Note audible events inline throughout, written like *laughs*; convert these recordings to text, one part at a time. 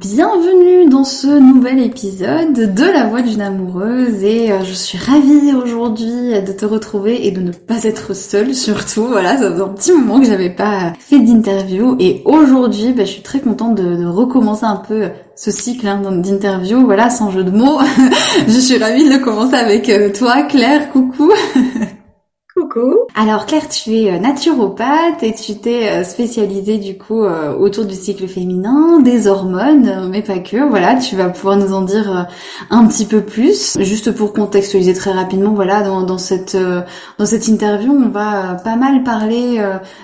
Bienvenue dans ce nouvel épisode de La Voix d'une amoureuse et euh, je suis ravie aujourd'hui de te retrouver et de ne pas être seule surtout. Voilà, ça faisait un petit moment que j'avais pas fait d'interview et aujourd'hui bah, je suis très contente de, recommencer un peu ce cycle hein, d'interview. Voilà, sans jeu de mots. *laughs* je suis ravie de commencer avec euh, toi Claire, coucou. *laughs* Alors Claire, tu es euh, naturopathe et tu t'es euh, spécialisée du coup euh, autour du cycle féminin, des hormones, mais pas que. Voilà, tu vas pouvoir nous en dire un petit peu plus. Juste pour contextualiser très rapidement, voilà, dans, cette dans cette interview, on va pas mal parler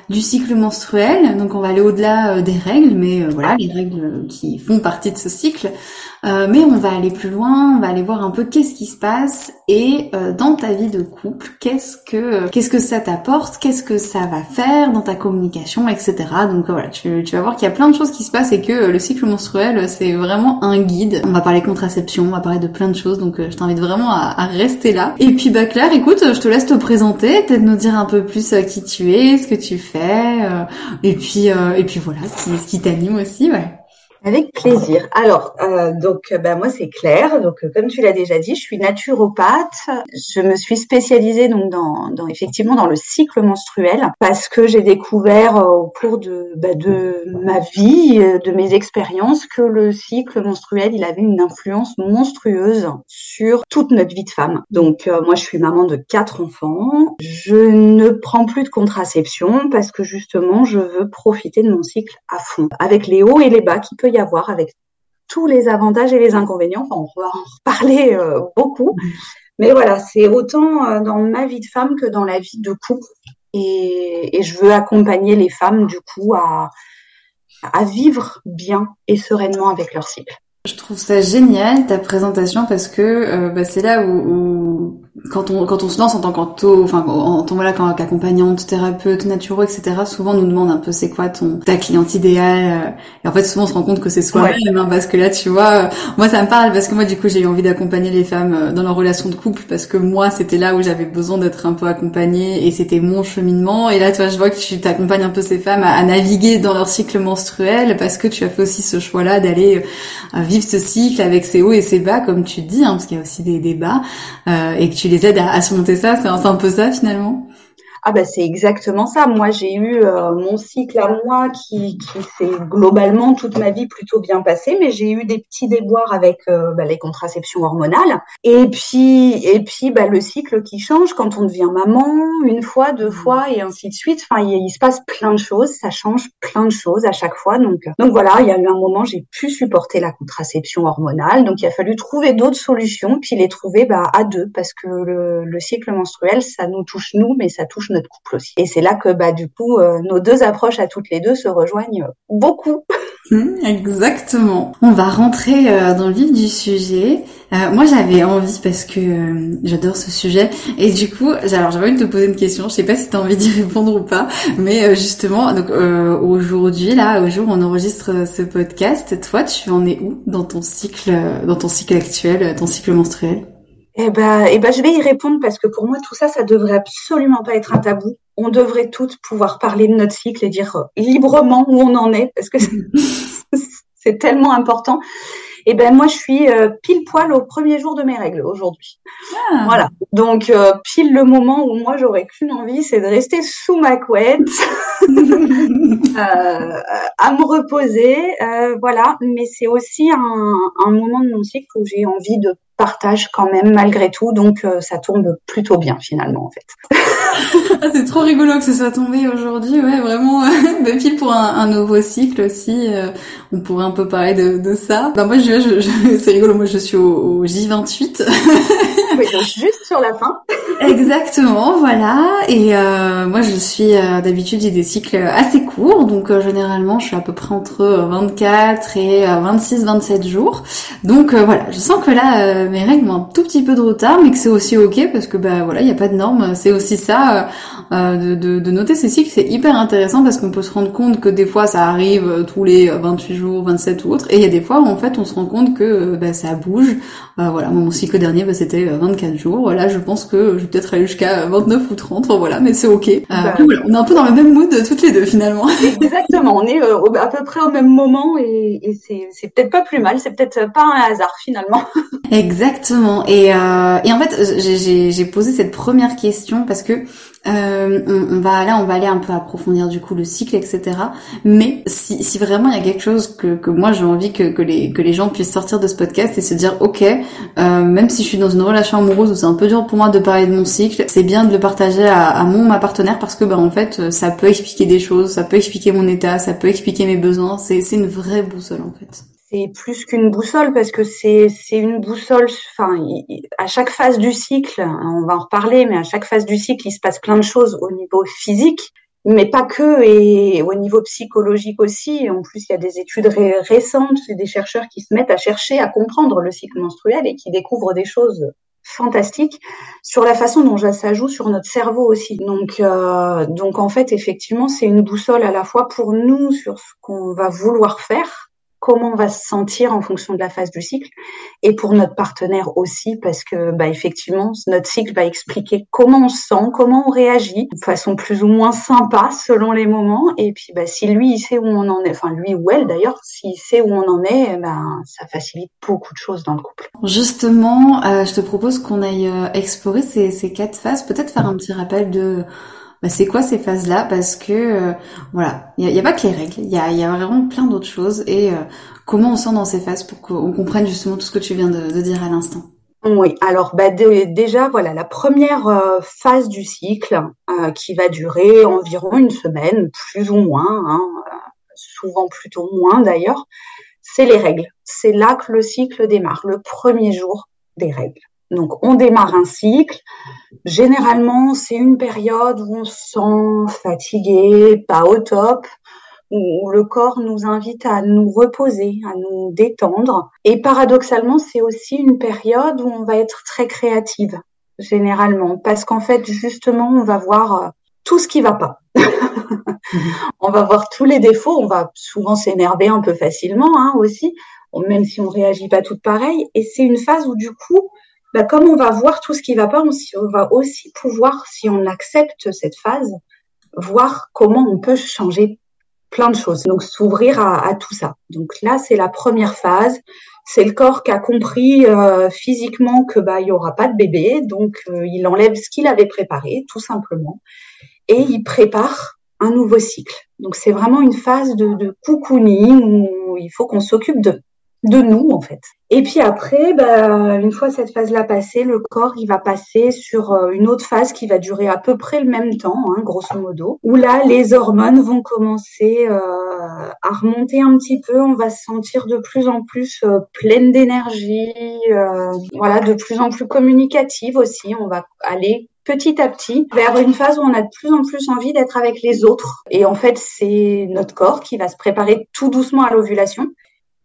du cycle menstruel. Donc on va aller au-delà des règles, mais voilà, les règles qui font partie de ce cycle. Euh, mais on va aller plus loin, on va aller voir un peu qu'est-ce qui se passe et euh, dans ta vie de couple, qu'est-ce que qu'est-ce que ça t'apporte, qu'est-ce que ça va faire dans ta communication, etc. Donc voilà, tu, tu vas voir qu'il y a plein de choses qui se passent et que euh, le cycle menstruel c'est vraiment un guide. On va parler contraception, on va parler de plein de choses, donc je t'invite vraiment à, à, rester là. Et puis bah Claire, écoute, je te laisse te présenter, peut-être nous dire un peu plus qui tu es, ce que tu fais, et puis et puis voilà, ce qui, ce qui t'anime aussi, ouais. Avec plaisir. Alors, euh, donc, ben moi c'est Claire. Donc, euh, comme tu l'as déjà dit, je suis naturopathe. Je me suis spécialisée donc dans, dans effectivement dans le cycle menstruel parce que j'ai découvert euh, au cours de bah, de ma vie, de mes expériences, que le cycle menstruel il avait une influence monstrueuse sur toute notre vie de femme. Donc, moi je suis maman de quatre enfants. Je ne prends plus de contraception parce que justement je veux profiter de mon cycle à fond, avec les hauts et les bas qui peut avoir avec tous les avantages et les inconvénients. on va en reparler euh, beaucoup. Mais voilà, c'est autant euh, dans ma vie de femme que dans la vie de couple. Et, je veux accompagner les femmes, du coup, à, vivre bien et sereinement avec leur cycle. Je trouve ça génial ta présentation parce que euh, bah, c'est là où, quand on quand on se lance en tant qu'anto, enfin en tant voilà qu'accompagnante, thérapeute, naturo, etc. Souvent on nous demande un peu c'est quoi ton ta cliente idéale. Euh, et en fait souvent on se rend compte que c'est soi-même hein, parce que là tu vois, euh, moi ça me parle parce que moi du coup j'ai eu envie d'accompagner les femmes dans leur relation de couple parce que moi c'était là où j'avais besoin d'être un peu accompagnée et c'était mon cheminement. Et là toi je vois que tu t'accompagnes un peu ces femmes à, naviguer dans leur cycle menstruel parce que tu as fait aussi ce choix-là d'aller vivre ce cycle avec ses hauts et ses bas, comme tu dis, hein, parce qu'il y a aussi des débats, euh, et les aides à, surmonter ça. C'est un peu ça finalement? Ah bah c'est exactement ça. Moi j'ai eu euh, mon cycle à moi qui, qui s'est globalement toute ma vie plutôt bien passé, mais j'ai eu des petits déboires avec euh, bah, les contraceptions hormonales. Et puis et puis bah, le cycle qui change quand on devient maman, une fois, deux mmh. fois et ainsi de suite. Enfin il, il, se passe plein de choses, ça change plein de choses à chaque fois. Donc donc voilà, il y a eu un moment j'ai pu supporter la contraception hormonale, donc il a fallu trouver d'autres solutions, puis les trouver bah, à deux parce que le, le cycle menstruel ça nous touche nous, mais ça touche notre couple aussi. Et c'est là que bah du coup euh, nos deux approches à toutes les deux se rejoignent beaucoup. *laughs* Mmh, exactement. On va rentrer euh, dans le vif du sujet. Euh, moi, j'avais envie parce que j'adore ce sujet et du coup, alors j'avais envie de te poser une question. Je sais pas si tu as envie d'y *laughs* répondre ou pas, mais justement, donc aujourd'hui, là, au jour où on enregistre ce podcast, toi, tu en es où dans ton cycle, dans ton cycle actuel, ton cycle menstruel? Eh ben, eh ben, je vais y répondre parce que pour moi, tout ça, ça devrait absolument pas être un tabou. On devrait toutes pouvoir parler de notre cycle et dire euh, librement où on en est parce que c'est *laughs* tellement important. Eh ben, moi, je suis euh, pile poil au premier jour de mes règles aujourd'hui. Ah. Voilà. Donc, euh, pile le moment où moi, j'aurais qu'une envie, c'est de rester sous ma couette, *laughs* à me reposer. voilà. Mais c'est aussi un, un moment de mon cycle où j'ai envie de partage quand même malgré tout, donc euh, ça tombe plutôt bien finalement en fait. *laughs* *laughs* Ah, c'est trop rigolo que ce soit tombé aujourd'hui, ouais vraiment. *laughs* bah, pile pour un, un, nouveau cycle aussi, euh, on pourrait un peu parler de, de ça. Bah moi je, je, je *laughs* c'est rigolo, moi je suis au, au J28. oui, donc juste sur la fin. Exactement, voilà. Et euh, moi, je suis euh, d'habitude j'ai des cycles assez courts, donc euh, généralement, je suis à peu près entre 24 et 26-27 jours. Donc voilà, je sens que là, mes règles ont un tout petit peu de retard, mais que c'est aussi ok parce que bah voilà, il n'y a pas de normes. C'est aussi ça de, de, de, noter ces cycles, c'est hyper intéressant parce qu'on peut se rendre compte que des fois, ça arrive tous les 28 jours, 27 ou autres, et il y a des fois où en fait, on se rend compte que bah, ça bouge. voilà, mon cycle dernier, bah, c'était 24 jours. Là, je pense que je vais peut-être aller jusqu'à 29 ou 30, voilà, mais c'est ok. Euh, bah, voilà, on est un peu dans le même mood toutes les deux finalement. *laughs* Exactement, on est euh, à peu près au même moment et, et c'est peut-être pas plus mal, c'est peut-être pas un hasard finalement. *laughs* Exactement. Et, euh, et en fait, j'ai posé cette première question parce que euh, on, va là, on va aller un peu approfondir du coup le cycle, etc. Mais si, vraiment il y a quelque chose que, que moi j'ai envie que, que, les, que les gens puissent sortir de ce podcast et se dire, ok, euh, même si je suis dans une relation amoureuse où c'est un peu dur pour moi de parler de mon cycle, c'est bien de le partager à, à mon ma partenaire parce que bah en fait ça peut expliquer des choses, ça peut expliquer mon état, ça peut expliquer mes besoins. C'est c'est une vraie boussole en fait c'est plus qu'une boussole parce que c'est une boussole. Enfin, à chaque phase du cycle, on va en reparler, mais à chaque phase du cycle, il se passe plein de choses au niveau physique, mais pas que, et au niveau psychologique aussi. En plus, il y a des études récentes, c'est des chercheurs qui se mettent à chercher à comprendre le cycle menstruel et qui découvrent des choses fantastiques sur la façon dont ça joue sur notre cerveau aussi. Donc, euh, donc en fait, effectivement, c'est une boussole à la fois pour nous sur ce qu'on va vouloir faire comment on va se sentir en fonction de la phase du cycle. Et pour notre partenaire aussi parce que bah effectivement notre cycle va expliquer comment on se sent, comment on réagit de façon plus ou moins sympa selon les moments. Et puis bah si lui il sait où on en est, enfin lui ou elle d'ailleurs, s'il sait où on en est, ben ça facilite beaucoup de choses dans le couple. Justement, euh, je te propose qu'on aille euh, explorer ces quatre phases, peut-être faire un petit rappel de bah, c'est quoi ces phases-là? Parce que euh, voilà, il n'y a, pas que les règles, il y a, vraiment plein d'autres choses. Et euh, comment on sent dans ces phases pour qu'on comprenne justement tout ce que tu viens de, de dire à l'instant? Oui, alors bah, déjà, voilà, la première euh, phase du cycle qui va durer environ une semaine, plus ou moins, hein, souvent plutôt moins d'ailleurs, c'est les règles. C'est là que le cycle démarre, le premier jour des règles. Donc, on démarre un cycle. Généralement, c'est une période où on se sent fatigué, pas au top, où le corps nous invite à nous reposer, à nous détendre. Et paradoxalement, c'est aussi une période où on va être très créative, généralement, parce qu'en fait, justement, on va voir euh, tout ce qui va pas. *laughs* on va voir tous les défauts, on va souvent s'énerver un peu facilement hein, aussi, même si on réagit pas toutes pareil. Et c'est une phase où du coup, bah, comme on va voir tout ce qui va pas, on, va aussi pouvoir, si on accepte cette phase, voir comment on peut changer plein de choses. Donc s'ouvrir à, tout ça. Donc là, c'est la première phase. C'est le corps qui a compris euh, physiquement que bah il y aura pas de bébé, donc euh, il enlève ce qu'il avait préparé, tout simplement. et il prépare un nouveau cycle. Donc c'est vraiment une phase de, de cocooning où il faut qu'on s'occupe de de nous en fait. Et puis après, bah, une fois cette phase-là passée, le corps il va passer sur euh, une autre phase qui va durer à peu près le même temps, hein, grosso modo, où là les hormones vont commencer euh, à remonter un petit peu. On va se sentir de plus en plus euh, pleine d'énergie, voilà, de plus en plus communicative aussi. On va aller petit à petit vers une phase où on a de plus en plus envie d'être avec les autres. Et en fait, c'est notre corps qui va se préparer tout doucement à l'ovulation.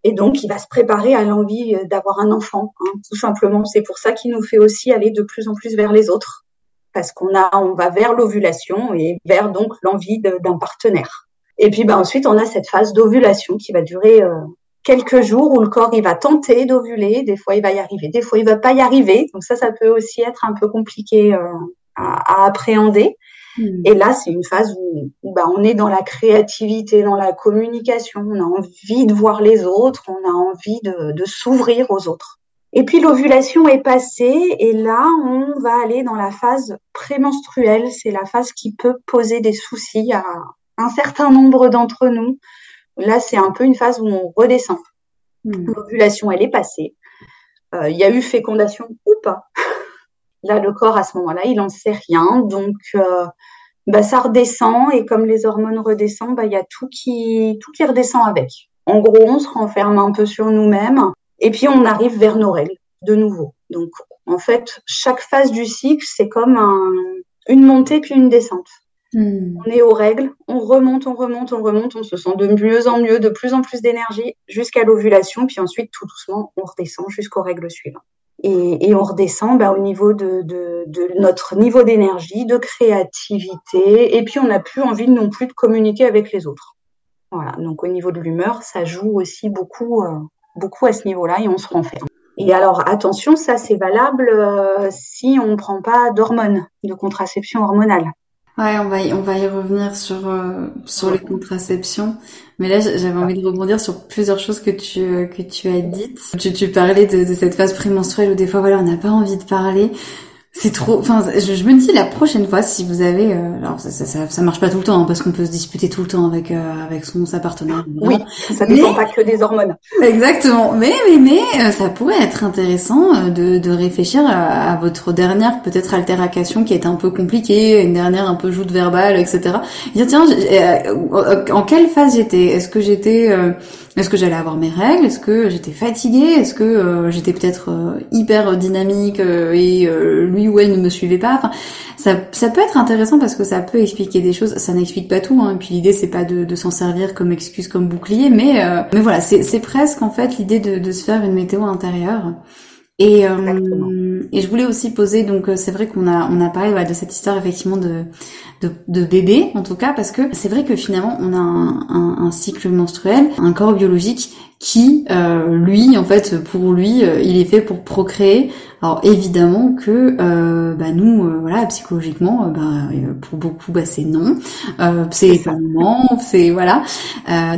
Et donc, il va se préparer à l'envie euh, d'avoir un enfant, hein, tout simplement. C'est pour ça qu'il nous fait aussi aller de plus en plus vers les autres, parce qu'on a, on va vers l'ovulation et vers donc l'envie d'un partenaire. Et puis, bah, ensuite, on a cette phase d'ovulation qui va durer euh, quelques jours où le corps il va tenter d'ovuler. Des fois, il va y arriver, des fois, il va pas y arriver. Donc ça, ça peut aussi être un peu compliqué euh, à, à appréhender. Hmm. Et là, c'est une phase où, bah, on est dans la créativité, dans la communication, on a envie de voir les autres, on a envie de, de s'ouvrir aux autres. Et puis l'ovulation est passée et là, on va aller dans la phase prémenstruelle. C'est la phase qui peut poser des soucis à un certain nombre d'entre nous. Là, c'est un peu une phase où on redescend. Hmm. L'ovulation, elle est passée. Euh, il y a eu fécondation ou pas? Là, le corps, à ce moment-là, il n'en sait rien. Donc, euh, bah, ça redescend. Et comme les hormones redescendent, bah, il y a tout qui, tout qui redescend avec. En gros, on se renferme un peu sur nous-mêmes. Et puis, on arrive vers nos règles, de nouveau. Donc, en fait, chaque phase du cycle, c'est comme un, une montée puis une descente. Hmm. On est aux règles, on remonte, on remonte, on remonte, on se sent de mieux en mieux, de plus en plus d'énergie jusqu'à l'ovulation, puis ensuite, tout doucement, on redescend jusqu'aux règles suivantes et, et, on redescend bah, au niveau de, de, de notre niveau d'énergie, de créativité, et puis on n'a plus envie non plus de communiquer avec les autres. Voilà, donc au niveau de l'humeur, ça joue aussi beaucoup, euh, beaucoup à ce niveau-là et on se renferme. Et alors attention, ça c'est valable euh, si on ne prend pas d'hormones, de contraception hormonale. Ouais, on va y, on va y revenir sur euh, sur les contraceptions. Mais là, j'avais envie de rebondir sur plusieurs choses que tu euh, que tu as dites. Tu, tu parlais de, de cette phase prémenstruelle où des fois, voilà, on n'a pas envie de parler c'est trop. Enfin, je, je, me dis la prochaine fois si vous avez. Euh, alors ça, ça, ça, marche pas tout le temps hein, parce qu'on peut se disputer tout le temps avec euh, avec son sa partenaire. Oui, ça dépend pas que des hormones. *laughs* Exactement. Mais mais mais euh, ça pourrait être intéressant de, de réfléchir à, votre dernière peut-être altération qui est un peu compliquée, une dernière un peu joute verbale, etc. Dire tiens, en quelle phase j'étais? Est-ce que j'étais est-ce que j'allais avoir mes règles? Est-ce que j'étais fatiguée? Est-ce que euh, j'étais peut-être euh, hyper dynamique euh, et lui ou elle ne me suivait pas Enfin, ça, ça peut être intéressant parce que ça peut expliquer des choses. Ça n'explique pas tout. Hein. Et puis l'idée c'est pas de, de s'en servir comme excuse, comme bouclier, mais mais voilà, c'est presque en fait l'idée de, de se faire une météo intérieure. Et, euh, et je voulais aussi poser, donc euh, c'est vrai qu'on a on a parlé de cette histoire effectivement de, de, de bébé en tout cas parce que c'est vrai que finalement on a un, un, un, cycle menstruel, un corps biologique qui euh, lui en fait pour lui euh, il est fait pour procréer. Alors évidemment que euh, bah, nous voilà psychologiquement bah, pour beaucoup bah, c'est non, c'est pas c'est voilà.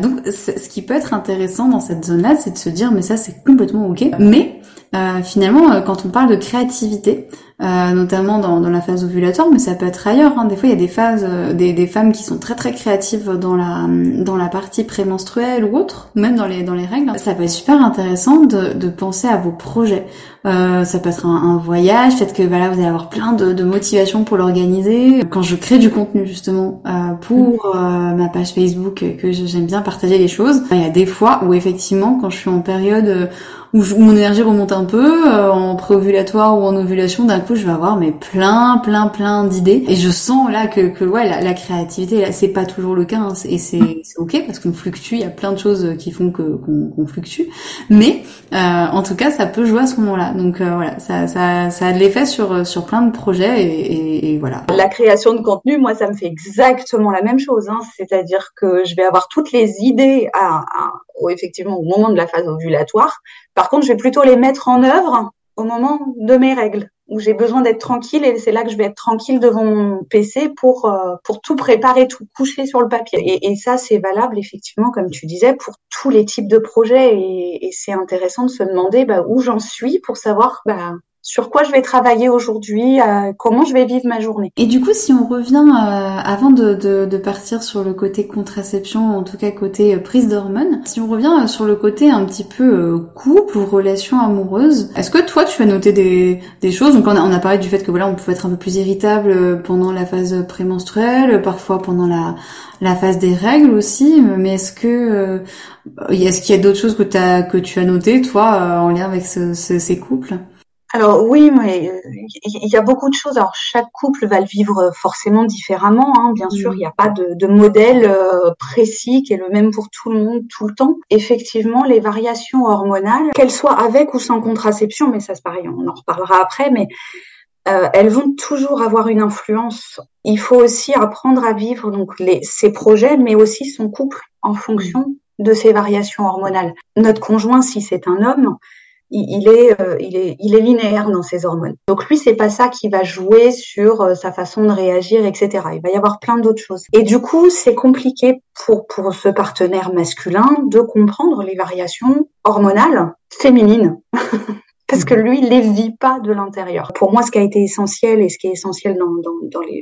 donc ce qui peut être intéressant dans cette zone là c'est de se dire mais ça c'est complètement ok mais euh, finalement, euh, quand on parle de créativité, euh, notamment dans, dans, la phase ovulatoire, mais ça peut être ailleurs. Hein. Des fois, il y a des phases, des, des, femmes qui sont très très créatives dans la dans la partie prémenstruelle ou autre, même dans les dans les règles. Ça peut être super intéressant de, de penser à vos projets. Euh, ça peut être un, un voyage, peut-être que voilà, vous allez avoir plein de, de motivation pour l'organiser. Quand je crée du contenu justement euh, pour ma page Facebook, que j'aime bien partager les choses, il y a des fois où effectivement, quand je suis en période où, mon énergie remonte un peu euh, en préovulatoire ou en ovulation d'un coup je vais avoir mais plein plein plein d'idées. Et je sens là que, que ouais la, créativité là c'est pas toujours le cas hein, et c'est ok parce qu'on fluctue. Il y a plein de choses qui font que qu'on fluctue. Mais euh, en tout cas ça peut jouer à ce moment-là. Donc euh, voilà ça, ça ça a de l'effet sur sur plein de projets et, et, voilà. La création de contenu moi ça me fait exactement la même chose hein, c'est-à-dire que je vais avoir toutes les idées à, à effectivement au moment de la phase ovulatoire. Par contre, je vais plutôt les mettre en œuvre au moment de mes règles, où j'ai besoin d'être tranquille et c'est là que je vais être tranquille devant mon PC pour euh, pour tout préparer, tout coucher sur le papier. Et, ça, c'est valable effectivement, comme tu disais, pour tous les types de projets. Et, et c'est intéressant de se demander bah, où j'en suis pour savoir bah, sur quoi je vais travailler aujourd'hui, euh, comment je vais vivre ma journée. Et du coup, si on revient euh, avant de, partir sur le côté contraception, en tout cas côté euh, prise d'hormones, si on revient sur le côté un petit peu couple ou relation amoureuse, est-ce que toi tu as noté des, choses? Donc on a, on parlé du fait que voilà, on pouvait être un peu plus irritable pendant la phase prémenstruelle, parfois pendant la phase des règles aussi, mais est-ce que est-ce qu'il y a d'autres choses que, tu as notées, toi, en lien avec ce, ces couples? Alors oui, mais euh, il y a beaucoup de choses. Alors chaque couple va le vivre forcément différemment. Hein. Bien sûr, il n'y a pas de, de modèle euh, précis qui est le même pour tout le monde tout le temps. Effectivement, les variations hormonales, qu'elles soient avec ou sans contraception, mais ça c'est pareil, on en reparlera après, mais euh, elles vont toujours avoir une influence. Il faut aussi apprendre à vivre donc les, ses projets, mais aussi son couple en fonction de ces variations hormonales. Notre conjoint, si c'est un homme, il est, euh, il est, il est linéaire dans ses hormones. Donc lui, c'est pas ça qui va jouer sur euh, sa façon de réagir, etc. Il va y avoir plein d'autres choses. Et du coup, c'est compliqué pour pour ce partenaire masculin de comprendre les variations hormonales féminines. *laughs* Parce que lui, il les vit pas de l'intérieur. Pour moi, ce qui a été essentiel et ce qui est essentiel dans, dans, les,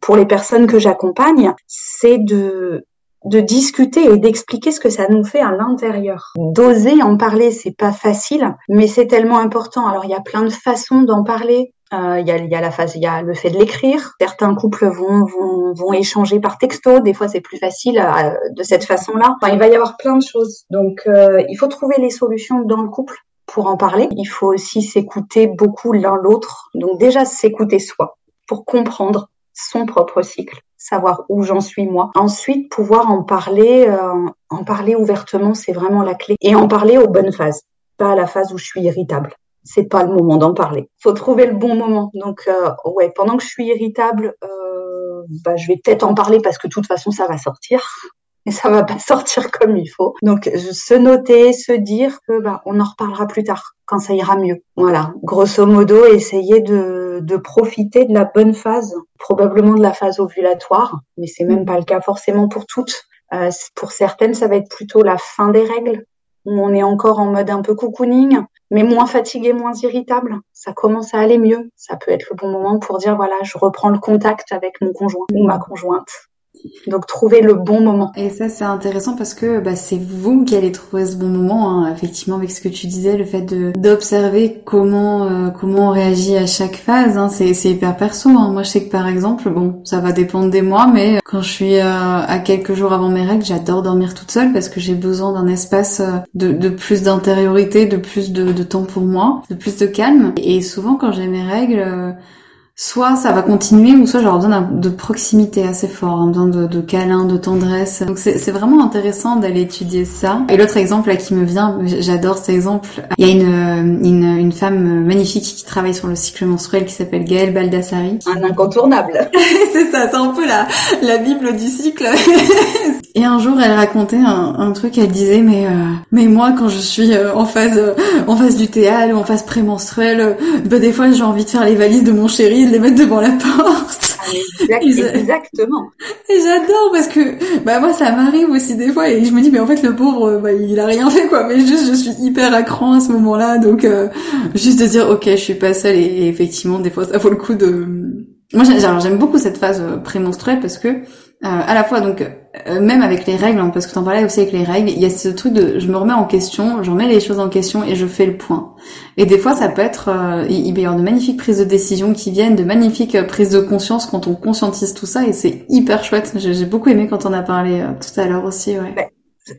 pour les personnes que j'accompagne, c'est de de discuter et d'expliquer ce que ça nous fait à l'intérieur. D'oser en parler, c'est pas facile, mais c'est tellement important. Alors il y a plein de façons d'en parler. Euh, il y, a, y, a, la phase, il y a le fait de l'écrire. Certains couples vont, vont, vont échanger par texto. Des fois, c'est plus facile euh, de cette façon-là. Enfin, il va y avoir plein de choses. Donc, euh, il faut trouver les solutions dans le couple pour en parler. Il faut aussi s'écouter beaucoup l'un l'autre. Donc, déjà, s'écouter soi pour comprendre son propre cycle savoir où j'en suis moi. Ensuite, pouvoir en parler, euh, en parler ouvertement, c'est vraiment la clé. Et en parler aux bonnes phases, pas à la phase où je suis irritable. C'est pas le moment d'en parler. Faut trouver le bon moment. Donc, euh, ouais, pendant que je suis irritable, euh, bah, je vais peut-être en parler parce que de toute façon, ça va sortir *laughs* et ça va pas sortir comme il faut. Donc se noter, se dire que bah, on en reparlera plus tard quand ça ira mieux. Voilà, grosso modo, essayer de, de profiter de la bonne phase, probablement de la phase ovulatoire, mais c'est même pas le cas forcément pour toutes. Euh, pour certaines, ça va être plutôt la fin des règles où on est encore en mode un peu cocooning, mais moins fatigué, moins irritable. Ça commence à aller mieux. Ça peut être le bon moment pour dire voilà, je reprends le contact avec mon conjoint ou ma conjointe. Donc trouver le bon moment. Et ça c'est intéressant parce que bah, c'est vous qui allez trouver ce bon moment. Hein. Effectivement avec ce que tu disais, le fait de d'observer comment euh, comment on réagit à chaque phase, hein. c'est c'est hyper perso. Hein. Moi je sais que par exemple, bon ça va dépendre des mois, mais quand je suis euh, à quelques jours avant mes règles, j'adore dormir toute seule parce que j'ai besoin d'un espace euh, de, de plus d'intériorité, de plus de, de temps pour moi, de plus de calme. Et souvent quand j'ai mes règles soit ça va continuer ou soit j'aurai besoin de proximité assez fort, un besoin de, de câlin, de tendresse. Donc c'est vraiment intéressant d'aller étudier ça. Et l'autre exemple là qui me vient, j'adore cet exemple. Il y a une, une, une, femme magnifique qui travaille sur le cycle menstruel qui s'appelle Gaëlle Baldassari. Un incontournable. *laughs* c'est ça, c'est un peu la, la bible du cycle. *laughs* Et un jour, elle racontait un, un truc. Elle disait, mais euh, mais moi, quand je suis euh, en phase euh, en phase du théâtre ou en phase prémenstruelle, bah, des fois, j'ai envie de faire les valises de mon chéri, les mettre devant la porte. Exactement. Et j'adore parce que bah moi, ça m'arrive aussi des fois et je me dis, mais en fait, le pauvre, bah, il a rien fait quoi. Mais juste, je suis hyper à cran à ce moment-là, donc juste de dire, ok, je suis pas seule. Et, effectivement, des fois, ça vaut le coup de. Moi, j'aime beaucoup cette phase prémenstruelle parce que à la fois donc euh, même avec les règles, hein, parce que t'en parlais aussi avec les règles, il y a ce truc de je me remets en question, je remets les choses en question et je fais le point. Et des fois, ça peut être, euh, il peut y avoir de magnifiques prises de décision qui viennent, de magnifiques euh, prises de conscience quand on conscientise tout ça, et c'est hyper chouette. J'ai beaucoup aimé quand on a parlé tout à l'heure aussi. Ouais. Ben,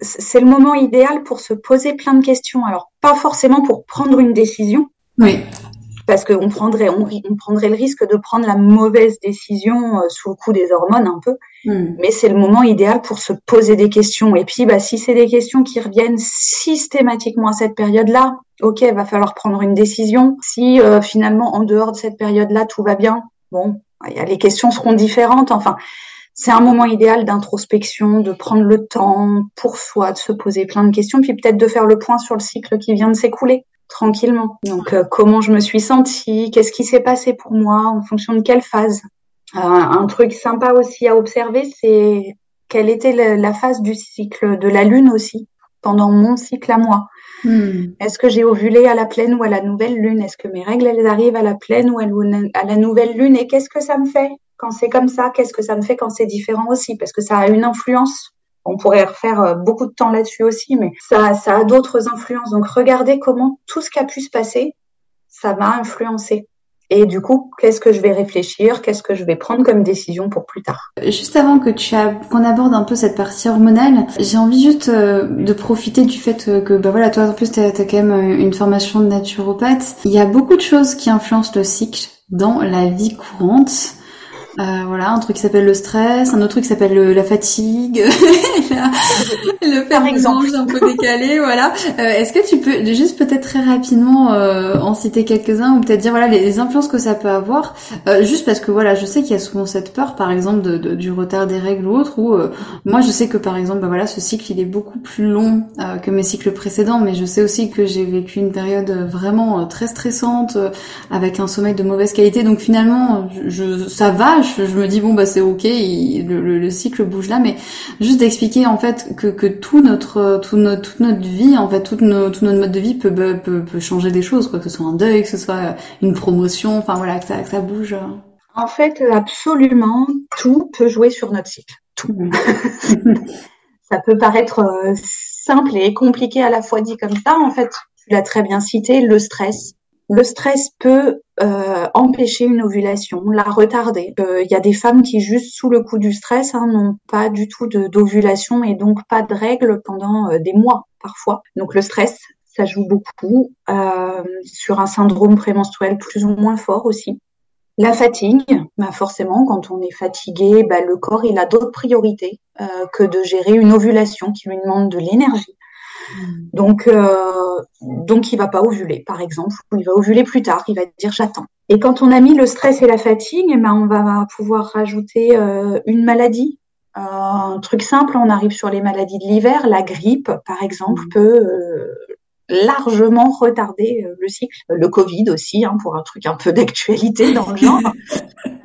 c'est le moment idéal pour se poser plein de questions. Alors, pas forcément pour prendre une décision. Oui parce qu'on prendrait, on, on, prendrait le risque de prendre la mauvaise décision euh, sous le coup des hormones un peu. Hmm. Mais c'est le moment idéal pour se poser des questions. Et puis, bah, si c'est des questions qui reviennent systématiquement à cette période-là, ok, il va falloir prendre une décision. Si euh, finalement, en dehors de cette période-là, tout va bien, bon, les questions seront différentes. Enfin, c'est un moment idéal d'introspection, de prendre le temps pour soi, de se poser plein de questions, puis peut-être de faire le point sur le cycle qui vient de s'écouler tranquillement. Donc euh, comment je me suis sentie, qu'est-ce qui s'est passé pour moi, en fonction de quelle phase. Euh, un truc sympa aussi à observer, c'est quelle était la, phase du cycle de la lune aussi. pendant mon cycle à moi. Hmm. Est-ce que j'ai ovulé à la pleine ou à la nouvelle lune? Est-ce que mes règles, elles arrivent à la pleine ou à la nouvelle lune? Et qu'est-ce que ça me fait quand c'est comme ça? Qu'est-ce que ça me fait quand c'est différent aussi? Parce que ça a une influence. On pourrait refaire euh, beaucoup de temps là-dessus aussi, mais ça, ça a d'autres influences. Donc regardez comment tout ce qui a pu se passer, ça m'a influencé. Et du coup, qu'est-ce que je vais réfléchir Qu'est-ce que je vais prendre comme décision pour plus tard? Juste avant que tu qu'on aborde un peu cette partie hormonale, j'ai envie juste euh, de profiter du fait que bah voilà, toi en plus tu quand même euh, une formation de naturopathe. Il y a beaucoup de choses qui influencent le cycle dans la vie courante. Euh, voilà, un truc qui s'appelle le stress, un autre truc qui s'appelle la fatigue, *laughs* *laughs* le faire exemple un peu décalé, *laughs* voilà. Euh, Est-ce que tu peux juste peut-être très rapidement euh, en citer quelques-uns ou peut-être dire voilà les, influences que ça peut avoir, euh, juste parce que voilà, je sais qu'il y a souvent cette peur, par exemple, de, de, du retard des règles ou autre. Ou moi, je sais que par exemple, bah, voilà, ce cycle il est beaucoup plus long que mes cycles précédents, mais je sais aussi que j'ai vécu une période vraiment très stressante avec un sommeil de mauvaise qualité. Donc finalement, je, ça va je, me dis bon bah c'est ok, le, cycle bouge là, mais juste d'expliquer en fait que, que tout notre, tout notre, toute notre vie, en fait, tout, notre mode de vie peut, peut, peut, changer des choses, quoi, que ce soit un deuil, que ce soit une promotion, enfin voilà, que ça, que ça bouge. En fait, absolument tout peut jouer sur notre cycle. Tout. *laughs* ça peut paraître euh, simple et compliqué à la fois dit comme ça. En fait, tu l'as très bien cité, le stress, le stress peut euh, empêcher une ovulation, la retarder. Il euh, y a des femmes qui, juste sous le coup du stress, hein, n'ont pas du tout d'ovulation et donc pas de règles pendant euh, des mois parfois. Donc le stress, ça joue beaucoup sur un syndrome prémenstruel plus ou moins fort aussi. La fatigue, bah forcément, quand on est fatigué, bah le corps il a d'autres priorités que de gérer une ovulation qui lui demande de l'énergie. Donc, euh, donc il va pas ovuler, par exemple, ou il va ovuler plus tard, il va dire j'attends. Et quand on a mis le stress et la fatigue, eh ben, on va pouvoir rajouter euh, une maladie. Euh, un truc simple, on arrive sur les maladies de l'hiver, la grippe, par exemple, mmh. peut euh, largement retarder le cycle. Le Covid aussi, hein, pour un truc un peu d'actualité dans le genre. *laughs*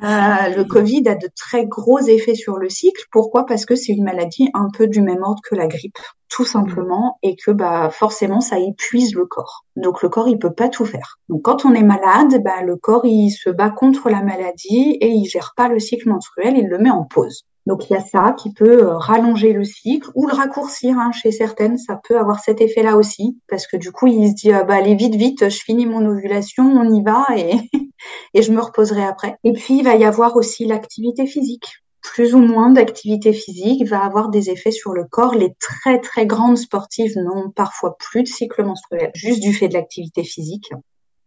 Euh, le Covid a de très gros effets sur le cycle. Pourquoi? Parce que c'est une maladie un peu du même ordre que la grippe, tout simplement, et que bah forcément ça épuise le corps. Donc le corps il peut pas tout faire. Donc quand on est malade, bah le corps il se bat contre la maladie et il gère pas le cycle menstruel, il le met en pause. Donc il y a ça qui peut euh, rallonger le cycle ou le raccourcir. Hein. Chez certaines, ça peut avoir cet effet-là aussi, parce que du coup, il se dit ah bah allez vite vite, je finis mon ovulation, on y va et *laughs* et je me reposerai après. Et puis il va y avoir aussi l'activité physique. Plus ou moins d'activité physique va avoir des effets sur le corps. Les très très grandes sportives n'ont parfois plus de cycle menstruel, juste du fait de l'activité physique.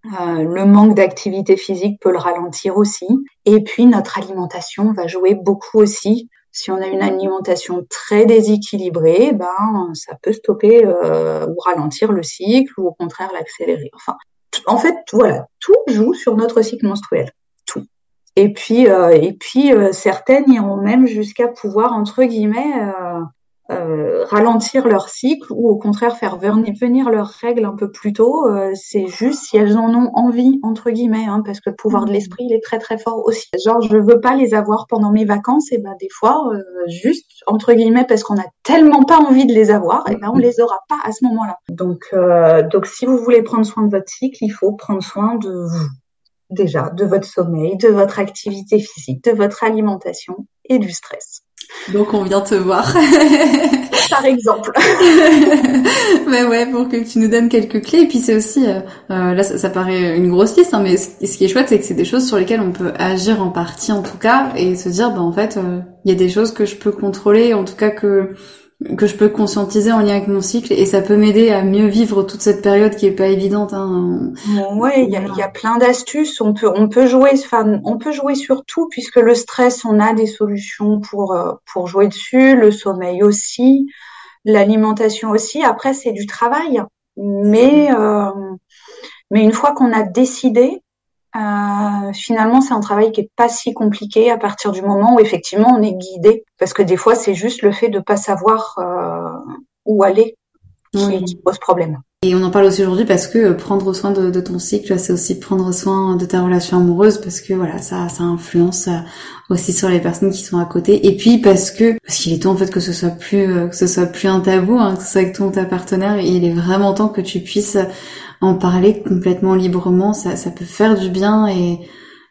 Euh, le manque d'activité physique peut le ralentir aussi. Et puis notre alimentation va jouer beaucoup aussi. Si on a une alimentation très déséquilibrée, ben ça peut stopper euh, ou ralentir le cycle ou au contraire l'accélérer. Enfin, en fait, voilà, tout joue sur notre cycle menstruel, tout. Et puis, euh, et puis certaines iront même jusqu'à pouvoir entre guillemets euh, ralentir leur cycle ou au contraire faire venir leurs règles un peu plus tôt. Euh, c'est juste si elles en ont envie, entre guillemets, hein, parce que le pouvoir de mmh. l'esprit, il est très très fort aussi. Genre, je veux pas les avoir pendant mes vacances, et ben des fois, euh, juste, entre guillemets, parce qu'on a tellement pas envie de les avoir, et ben on les aura pas à ce moment-là. Donc, donc si vous voulez prendre soin de votre cycle, il faut prendre soin de vous déjà, de votre sommeil, de votre activité physique, de votre alimentation et du stress. Donc on vient te voir. *laughs* Par exemple. mais *laughs* ouais, pour que tu nous donnes quelques clés. Et puis c'est aussi, euh, euh, là ça, paraît une grosse liste, hein, mais ce, qui est chouette, c'est que c'est des choses sur lesquelles on peut agir en partie en tout cas, et se dire, bah en fait, euh, il y a des choses que je peux contrôler, en tout cas que que je peux conscientiser en lien avec mon cycle et ça peut m'aider à mieux vivre toute cette période qui est pas évidente. Hein. Ouais, il y a, y a, plein d'astuces. On peut, on peut jouer, enfin, on peut jouer sur tout puisque le stress, on a des solutions pour euh, pour jouer dessus. Le sommeil aussi, l'alimentation aussi. Après, c'est du travail, mais euh, mais une fois qu'on a décidé, euh, finalement, c'est un travail qui est pas si compliqué à partir du moment où effectivement on est guidé, parce que des fois c'est juste le fait de pas savoir euh, où aller qui, pose problème. Et on en parle aussi aujourd'hui parce que prendre soin de, ton cycle, c'est aussi prendre soin de ta relation amoureuse parce que voilà, ça, ça influence aussi sur les personnes qui sont à côté. Et puis parce que parce qu'il est temps en fait que ce soit plus que ce soit plus un tabou, hein, que ce soit avec ton ta partenaire. il est vraiment temps que tu puisses en parler complètement librement. Ça, ça peut faire du bien et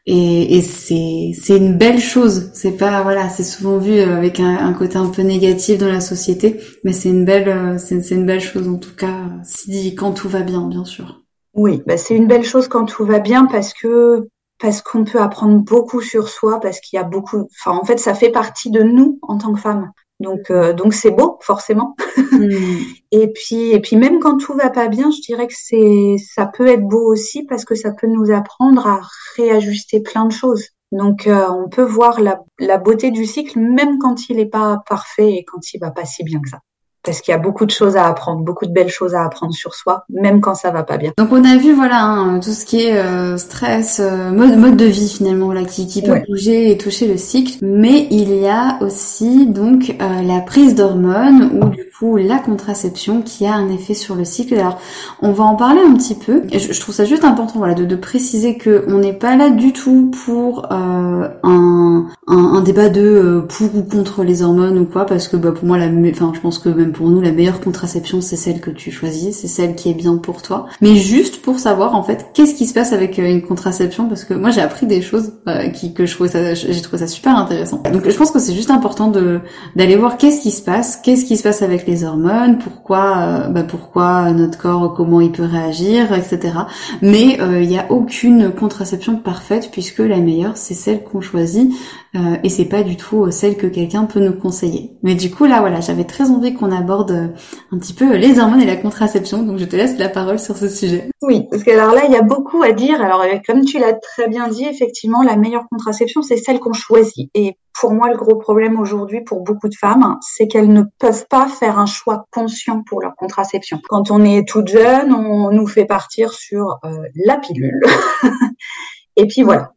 et, et c'est c'est une belle chose. C'est pas voilà, c'est souvent vu avec un, côté un peu négatif dans la société, mais c'est une belle c'est une belle chose en tout cas. Si quand tout va bien, bien sûr. Oui, bah c'est une belle chose quand tout va bien parce que parce qu'on peut apprendre beaucoup sur soi, parce qu'il y a beaucoup. Enfin, en fait, ça fait partie de nous en tant que femmes. Donc, euh, donc c'est beau forcément. Hmm. *laughs* et puis, et puis même quand tout va pas bien, je dirais que c'est, ça peut être beau aussi parce que ça peut nous apprendre à réajuster plein de choses. Donc, euh, on peut voir la, la beauté du cycle même quand il n'est pas parfait et quand il va pas si bien que ça parce qu'il y a beaucoup de choses à apprendre, beaucoup de belles choses à apprendre sur soi, même quand ça va pas bien. Donc on a vu voilà hein, tout ce qui est euh, stress, euh, mode, mode de vie finalement là qui, qui peut bouger et toucher le cycle, mais il y a aussi donc euh, la prise d'hormones ou du coup la contraception qui a un effet sur le cycle. Alors on va en parler un petit peu. Et je, trouve ça juste important voilà de, de préciser que on n'est pas là du tout pour un, un, un, débat de pour ou contre les hormones ou quoi parce que bah pour moi la enfin je pense que même pour nous, la meilleure contraception, c'est celle que tu choisis, c'est celle qui est bien pour toi. Mais juste pour savoir, en fait, qu'est-ce qui se passe avec euh, une contraception, parce que moi, j'ai appris des choses euh, qui, que je trouvais ça, j'ai trouvé ça super intéressant. Donc, je pense que c'est juste important de d'aller voir qu'est-ce qui se passe, qu'est-ce qui se passe avec les hormones, pourquoi, euh, bah, pourquoi notre corps, comment il peut réagir, etc. Mais il n'y a aucune contraception parfaite puisque la meilleure, c'est celle qu'on choisit euh, et c'est pas du tout celle que quelqu'un peut nous conseiller. Mais du coup là voilà, j'avais très envie qu'on aborde euh, un petit peu les hormones et la contraception, donc je te laisse la parole sur ce sujet. Oui, parce que alors là il y a beaucoup à dire. Alors euh, comme tu l'as très bien dit, effectivement la meilleure contraception c'est celle qu'on choisit. Et pour moi le gros problème aujourd'hui pour beaucoup de femmes, c'est qu'elles ne peuvent pas faire un choix conscient pour leur contraception. Quand on est toute jeune, on nous fait partir sur la pilule. *laughs* et puis voilà,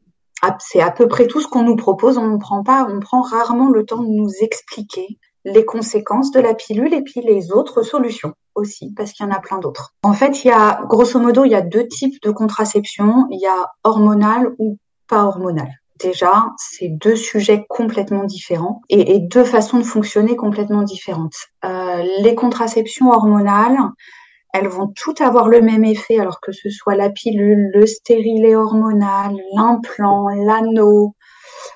c'est à peu près tout ce qu'on nous propose. On ne prend pas, on prend rarement le temps de nous expliquer les conséquences de la pilule et puis les autres solutions aussi, parce qu'il y en a plein d'autres. En fait, il y a, grosso modo, il y a deux types de contraception. Il y a hormonal ou pas hormonal. Déjà, c'est deux sujets complètement différents et, deux façons de fonctionner complètement différentes. Euh, les contraceptions hormonales, elles vont toutes avoir le même effet, alors que ce soit la pilule, le stérilet hormonal, l'implant, l'anneau,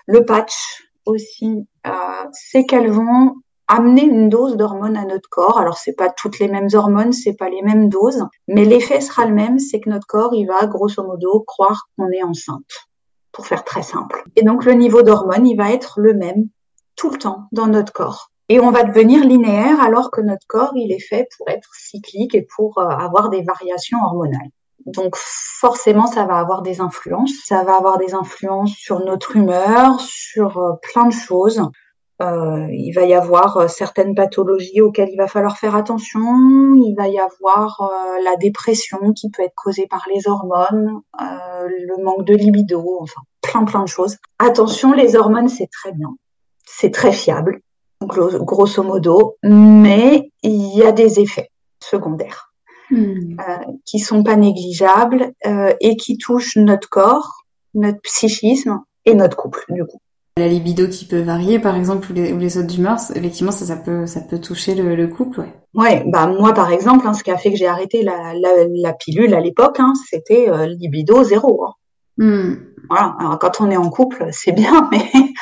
le patch aussi, euh, c'est qu'elles vont amener une dose d'hormones à notre corps. Alors c'est pas toutes les mêmes hormones, c'est pas les mêmes doses, mais l'effet sera le même, c'est que notre corps il va grosso modo croire qu'on est enceinte, pour faire très simple. Et donc le niveau d'hormones il va être le même tout le temps dans notre corps et on va devenir linéaire alors que notre corps, il est fait pour être cyclique et pour euh, avoir des variations hormonales. Donc forcément, ça va avoir des influences. Ça va avoir des influences sur notre humeur, sur euh, plein de choses. Euh, il va y avoir euh, certaines pathologies auxquelles il va falloir faire attention. Il va y avoir la dépression qui peut être causée par les hormones, le manque de libido, enfin plein plein de choses. Attention, les hormones, c'est très bien. C'est très fiable grosso modo, mais il y a des effets secondaires hmm. euh, qui sont pas négligeables euh, et qui touchent notre corps, notre psychisme et notre couple du coup. La libido qui peut varier, par exemple, ou les, ou les sautes d'humeur, effectivement, ça, ça peut, ça peut toucher le, couple, ouais. Ouais, bah moi par exemple, hein, ce qui a fait que j'ai arrêté la, la, pilule à l'époque, hein, c'était euh, libido zéro. Hein. Hmm. Voilà. Alors, quand on est en couple, c'est bien, *laughs* mais il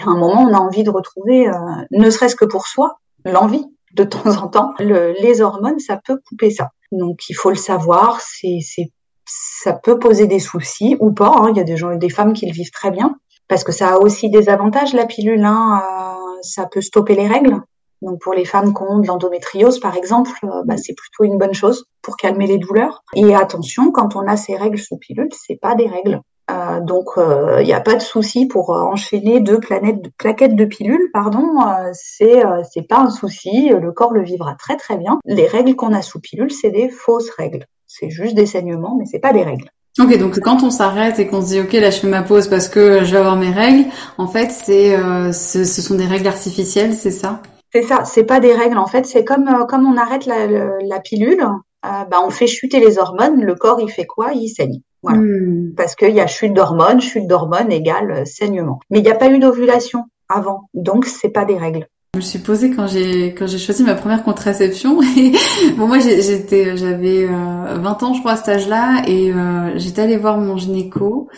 y a un moment, on a envie de retrouver, euh, ne serait-ce que pour soi, l'envie de temps en temps. les hormones, ça peut couper ça. Donc, il faut le savoir. C'est, c'est, ça peut poser des soucis ou pas. Hein. Il y a des gens, des femmes qui le vivent très bien parce que ça a aussi des avantages. La pilule, hein, euh, ça peut stopper les règles. Donc pour les femmes qui ont de l'endométriose, par exemple, euh, bah, c'est plutôt une bonne chose pour calmer les douleurs. Et attention, quand on a ces règles sous pilule, c'est pas des règles. Euh, donc il euh, n'y a pas de souci pour euh, enchaîner deux planètes, plaquettes de pilules, pardon. c'est c'est pas un souci. Le corps le vivra très très bien. Les règles qu'on a sous pilule, c'est des fausses règles. C'est juste des saignements, mais c'est pas des règles. Ok, donc quand on s'arrête et qu'on se dit ok là je fais ma pause parce que je vais avoir mes règles, en fait c'est ce, ce sont des règles artificielles, c'est ça? C'est ça, c'est pas des règles en fait, c'est comme comme on arrête la, la pilule, bah, on fait chuter les hormones. Le corps, il fait quoi? Il saigne. Voilà. Hmm. Parce qu'il y a chute d'hormones, chute d'hormones égale saignement. Mais il n'y a pas eu d'ovulation avant, donc c'est pas des règles. Je me suis posée quand j'ai quand j'ai choisi ma première contraception *laughs* et bon moi j'étais j'avais 20 euh, ans je crois à cet âge-là et euh, j'étais allée voir mon gynéco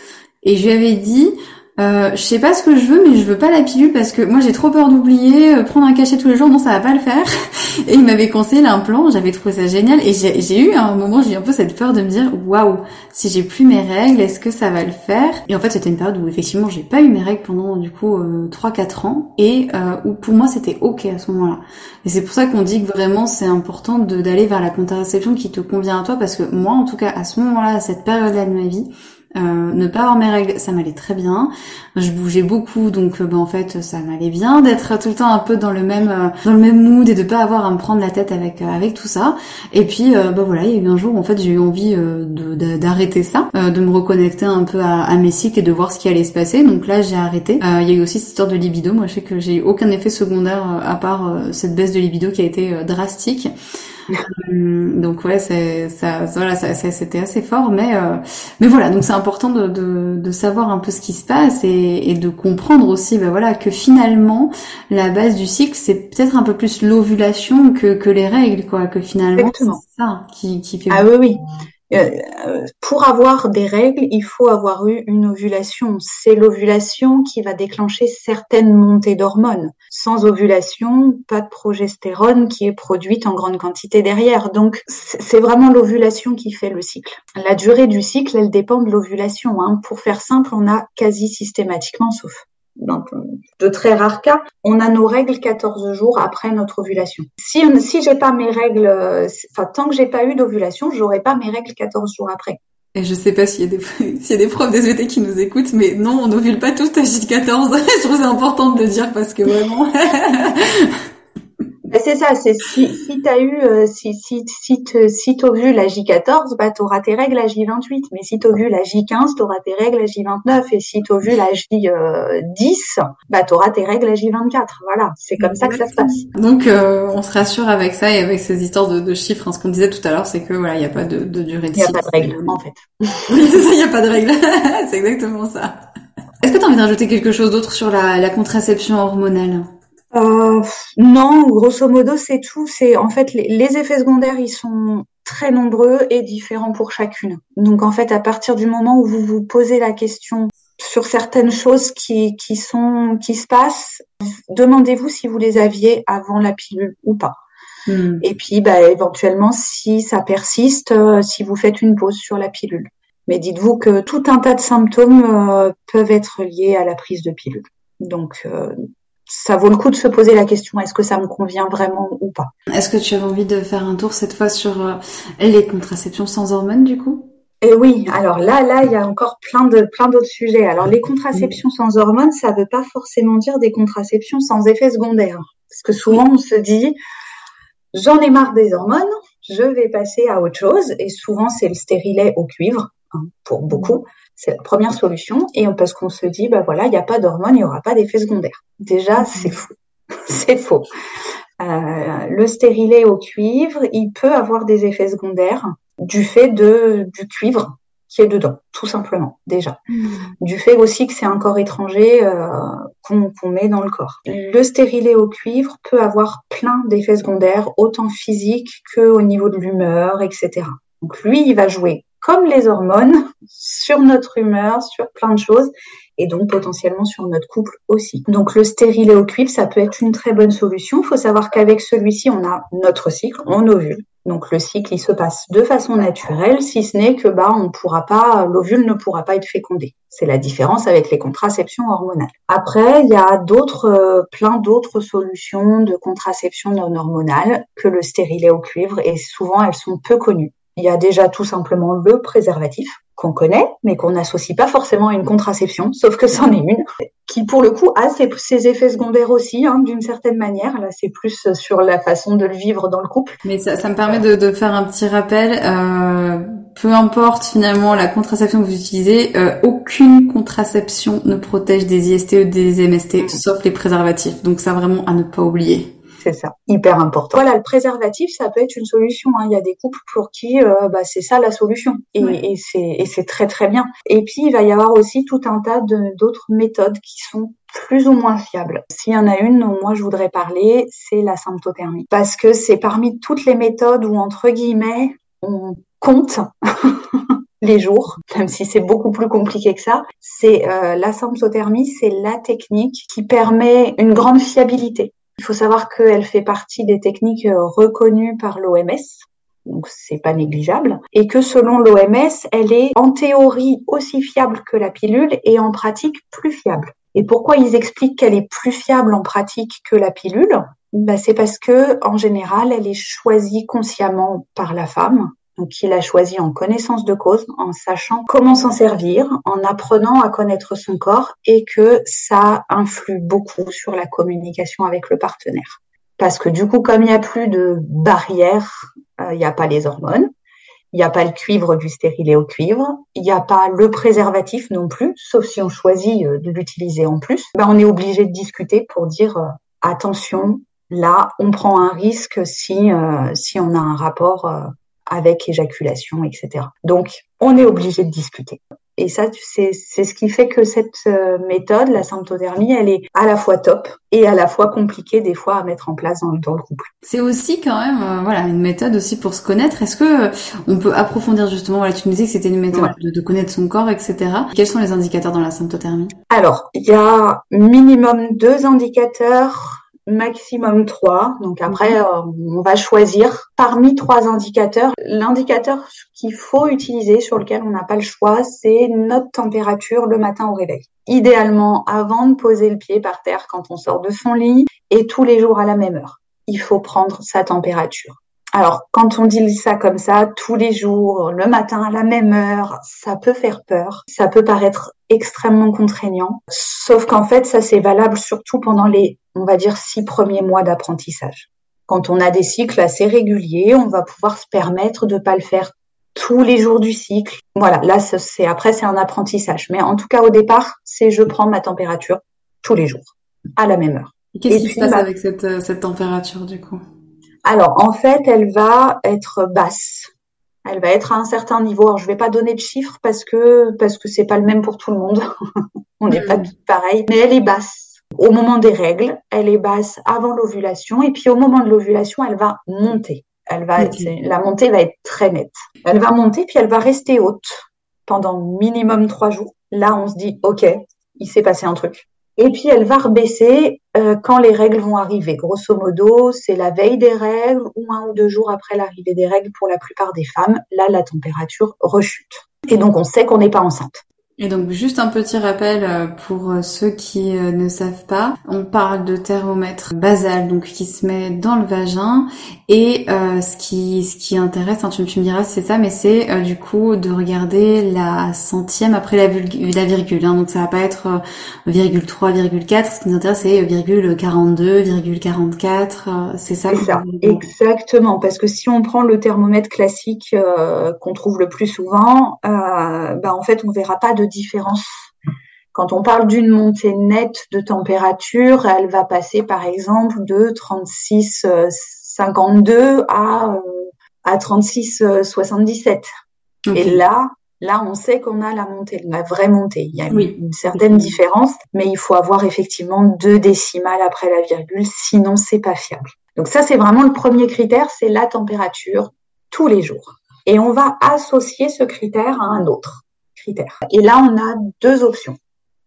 et je lui avais dit euh, je sais pas ce que je veux, mais je veux pas la pilule parce que moi j'ai trop peur d'oublier, euh, prendre un cachet tous les jours, non ça va pas le faire. *laughs* Et il m'avait conseillé l'implant, j'avais trouvé ça génial. Et j'ai eu un moment j'ai eu un peu cette peur de me dire waouh si j'ai plus mes règles est-ce que ça va le faire? Et en fait c'était une période où effectivement j'ai pas eu mes règles pendant du coup euh, 3-4 ans. Et euh, où pour moi c'était ok à ce moment-là. Et c'est pour ça qu'on dit que vraiment c'est important d'aller vers la contraception qui te convient à toi. Parce que moi en tout cas à ce moment-là à cette période-là de ma vie euh, ne pas avoir mes règles, ça m'allait très bien. Je bougeais beaucoup, donc euh, ben, en fait ça m'allait bien d'être tout le temps un peu dans le même euh, dans le même mood et de pas avoir à me prendre la tête avec avec tout ça. Et puis ben voilà, il y a eu un jour où en fait j'ai eu envie d'arrêter ça, de me reconnecter un peu à, mes cycles et de voir ce qui allait se passer. Donc là j'ai arrêté. il y a eu aussi cette histoire de libido. Moi je sais que j'ai eu aucun effet secondaire à part cette baisse de libido qui a été drastique. Euh, donc ouais, c'est ça, voilà, ça, c'était assez fort, mais euh, mais voilà, donc c'est important de, de, de, savoir un peu ce qui se passe et, et de comprendre aussi, ben voilà, que finalement la base du cycle c'est peut-être un peu plus l'ovulation que que les règles, quoi, que finalement c'est ça qui qui fait. Ah oui oui. Euh, pour avoir des règles, il faut avoir eu une ovulation. C'est l'ovulation qui va déclencher certaines montées d'hormones. Sans ovulation, pas de progestérone qui est produite en grande quantité derrière. Donc, c'est vraiment l'ovulation qui fait le cycle. La durée du cycle, elle dépend de l'ovulation. Hein. Pour faire simple, on a quasi systématiquement, sauf dans de très rares cas, on a nos règles 14 jours après notre ovulation. Si, j'ai pas mes règles, enfin, tant que j'ai pas eu d'ovulation, j'aurai pas mes règles 14 jours après. Et je sais pas s'il y a des, *laughs* y a des profs des ET qui nous écoutent, mais non, on n'ovule pas tous à J14. *laughs* je trouve c'est important de le dire parce que vraiment. *laughs* c'est ça, c'est si, si tu as eu, euh, si, si, si, te, si t'ovules à J14, bah, tu auras tes règles à J28. Mais si t'ovules à J15, tu auras tes règles à J29. Et si t'ovules à J10, bah, tu auras tes règles à J24. Voilà, c'est comme ça que ça se passe. Donc, euh, on se rassure avec ça et avec ces histoires de, de chiffres. Hein. Ce qu'on disait tout à l'heure, c'est que voilà, il n'y a pas de, de durée de Il n'y *laughs* a pas de règles, en fait. oui, c'est ça, il n'y a pas *laughs* de règles. c'est exactement ça. Est-ce que tu as envie d'ajouter quelque chose d'autre sur la, la contraception hormonale? Euh, non, grosso modo, c'est tout. C'est en fait les, effets secondaires, ils sont très nombreux et différents pour chacune. Donc en fait, à partir du moment où vous vous posez la question sur certaines choses qui, qui sont qui se passent, demandez-vous si vous les aviez avant la pilule ou pas. Hmm. Et puis, bah, éventuellement, si ça persiste, euh, si vous faites une pause sur la pilule. Mais dites-vous que tout un tas de symptômes euh, peuvent être liés à la prise de pilule. Donc, euh, ça vaut le coup de se poser la question est-ce que ça me convient vraiment ou pas? Est-ce que tu as envie de faire un tour cette fois sur euh, les contraceptions sans hormones du coup? Et eh oui, alors là, là, il y a encore plein de plein d'autres sujets. Alors les contraceptions sans hormones, ça veut pas forcément dire des contraceptions sans effets secondaires, parce que souvent on se dit j'en ai marre des hormones, je vais passer à autre chose, et souvent c'est le stérilet au cuivre hein, pour beaucoup. C'est la première solution. Et parce qu'on se dit, bah voilà, il n'y a pas d'hormones, il n'y aura pas d'effet secondaire. Déjà, mhm. c'est faux. *laughs* c'est faux. Euh, le stérilet au cuivre, il peut avoir des effets secondaires du fait de, du cuivre qui est dedans, tout simplement, déjà. Mhm. Du fait aussi que c'est un corps étranger euh, qu'on met dans le corps. Le stérilet au cuivre peut avoir plein d'effets secondaires, autant physiques qu'au niveau de l'humeur, etc. Donc lui, il va jouer comme les hormones, sur notre humeur, sur plein de choses, et donc potentiellement sur notre couple aussi. Donc le stérilet au cuivre, ça peut être une très bonne solution. Il faut savoir qu'avec celui-ci, on a notre cycle, on ovule. Donc le cycle, il se passe de façon naturelle, si ce n'est que bah on pourra pas, l'ovule ne pourra pas être fécondé. C'est la différence avec les contraceptions hormonales. Après, il y a d'autres, euh, plein d'autres solutions de contraception non hormonale que le stérilet au cuivre, et souvent elles sont peu connues. Il y a déjà tout simplement le préservatif qu'on connaît, mais qu'on n'associe pas forcément à une contraception, sauf que c'en est une, qui pour le coup a ses, effets secondaires aussi, hein, d'une certaine manière. Là, c'est plus sur la façon de le vivre dans le couple. Mais ça, me permet de, de, faire un petit rappel. Euh, peu importe finalement la contraception que vous utilisez, euh, aucune contraception ne protège des IST ou des MST, sauf les préservatifs. Donc ça vraiment à ne pas oublier. C'est ça, hyper important. Voilà, le préservatif, ça peut être une solution. Hein. Il y a des couples pour qui euh, bah, c'est ça la solution, et, et c'est très très bien. Et puis il va y avoir aussi tout un tas d'autres méthodes qui sont plus ou moins fiables. S'il y en a une dont moi je voudrais parler, c'est la symptothermie. Parce que c'est parmi toutes les méthodes où, entre guillemets, on compte *laughs* les jours, même si c'est beaucoup plus compliqué que ça. C'est euh, la symptothermie, c'est la technique qui permet une grande fiabilité. Il faut savoir qu'elle fait partie des techniques euh, reconnues par l'OMS, donc c'est pas négligeable, et que selon l'OMS, elle est en théorie aussi fiable que la pilule et en pratique plus fiable. Et pourquoi ils expliquent qu'elle est plus fiable en pratique que la pilule? Bah, c'est parce que en général, elle est choisie consciemment par la femme donc il a choisi en connaissance de cause, en sachant comment s'en servir, en apprenant à connaître son corps et que ça influe beaucoup sur la communication avec le partenaire. Parce que du coup, comme il n'y a plus de barrière, euh, il n'y a pas les hormones, il n'y a pas le cuivre du stérilet au cuivre, il n'y a pas le préservatif non plus, sauf si on choisit euh, de l'utiliser en plus, ben on est obligé de discuter pour dire euh, attention, là, on prend un risque si, si on a un rapport avec éjaculation, etc. Donc, on est obligé de discuter. Et ça, c'est ce qui fait que cette euh, méthode, la symptothermie, elle est à la fois top et à la fois compliquée des fois à mettre en place dans, dans le couple. C'est aussi quand même, euh, voilà, une méthode aussi pour se connaître. Est-ce que euh, on peut approfondir justement, voilà, tu nous disais que c'était une méthode de, de, connaître son corps, etc. Quels sont les indicateurs dans la symptothermie? Alors, il y a minimum deux indicateurs maximum trois. Donc après, mhm. euh, on va choisir parmi trois indicateurs. L'indicateur qu'il faut utiliser, sur lequel on n'a pas le choix, c'est notre température le matin au réveil. Idéalement, avant de poser le pied par terre quand on sort de son lit et tous les jours à la même heure. Il faut prendre sa température. Alors, quand on dit ça comme ça, tous les jours, le matin à la même heure, ça peut faire peur. Ça peut paraître extrêmement contraignant. Sauf qu'en fait, ça c'est valable surtout pendant les on va dire, six premiers mois d'apprentissage. Quand on a des cycles assez réguliers, on va pouvoir se permettre de ne pas le faire tous les jours du cycle. Voilà, là, c'est après, c'est un apprentissage. Mais en tout cas, au départ, c'est je prends ma température tous les jours, à la même heure. Qu'est-ce qui se passe bah avec cette, euh, cette température, du coup? Alors, en fait, elle va être basse. Elle va être à un certain niveau. Alors, je vais pas donner de chiffres parce que parce que c'est pas le même pour tout le monde. *laughs* on n'est pas hmm. tous pareil, mais elle est basse au moment des règles, elle est basse avant l'ovulation et puis au moment de l'ovulation, elle va monter. Elle va la montée va être très nette. Elle va monter puis elle va rester haute pendant minimum trois jours. Là, on se dit ok, il s'est passé un truc. Et puis elle va rebaisser euh, quand les règles vont arriver. Grosso modo, c'est la veille des règles ou un ou deux jours après l'arrivée des règles pour la plupart des femmes. Là, la température rechute. Et donc on sait qu'on n'est pas enceinte. Et donc juste un petit rappel euh, pour euh, ceux qui euh, ne savent pas, on parle de thermomètre basal donc qui se met dans le vagin et ce qui ce qui intéresse, hein, tu, me diras c'est ça, mais c'est du coup de regarder la centième après la, la virgule. Hein, donc ça va pas être virgule 3, virgule 4. Ce qui nous intéresse c'est virgule 42, virgule 44. c'est ça. C'est ça. Exactement, parce que si on prend le thermomètre classique qu'on trouve le plus souvent, bah en fait on verra pas de différence. Quand on parle d'une montée nette de température, elle va passer par exemple de 36,52 euh, à, euh, à 36,77. Et là, là, on sait qu'on a la montée, la vraie montée. Il y a une, certaine différence, mais il faut avoir effectivement deux décimales après la virgule, sinon c'est pas fiable. Donc ça, c'est vraiment le premier critère, c'est la température tous les jours. Et on va associer ce critère à un autre. Et là, on a deux options.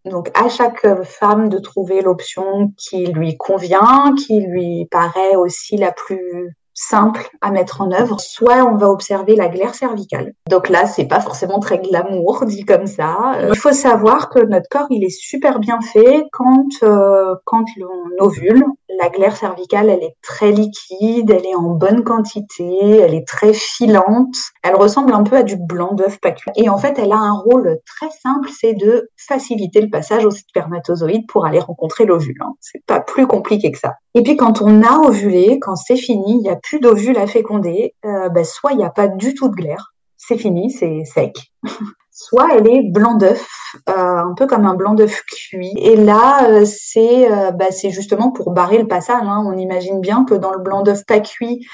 Donc, à chaque femme de trouver l'option qui lui convient, qui lui paraît aussi la plus simple à mettre en œuvre. Soit on va observer la glaire cervicale. Donc là, c'est pas forcément très glamour *laughs* dit comme ça. Euh, il faut savoir que notre corps, il est super bien fait quand euh, quand l'on ovule. La glaire cervicale, elle est très liquide, elle est en bonne quantité, elle est très filante. Elle ressemble un peu à du blanc d'œuf pas cuit. Et en fait, elle a un rôle très simple, c'est de faciliter le passage au spermatozoïde pour aller rencontrer l'ovule. Hein. C'est pas plus compliqué que ça. Et puis quand on a ovulé, quand c'est fini, il n'y a plus d'ovule à féconder, euh, ben, soit il n'y a pas du tout de glaire, c'est fini, c'est sec. *laughs* soit elle est blanc d'œuf, euh, un peu comme un blanc d'œuf cuit. Et là, euh, c'est bah, c'est justement pour barrer le passage. Hein. On imagine bien que dans le blanc d'œuf pas cuit,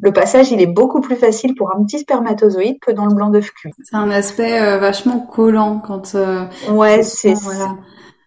le passage, il est beaucoup plus facile pour un petit spermatozoïde que dans le blanc d'œuf cuit. C'est un aspect vachement collant quand. ouais, c'est.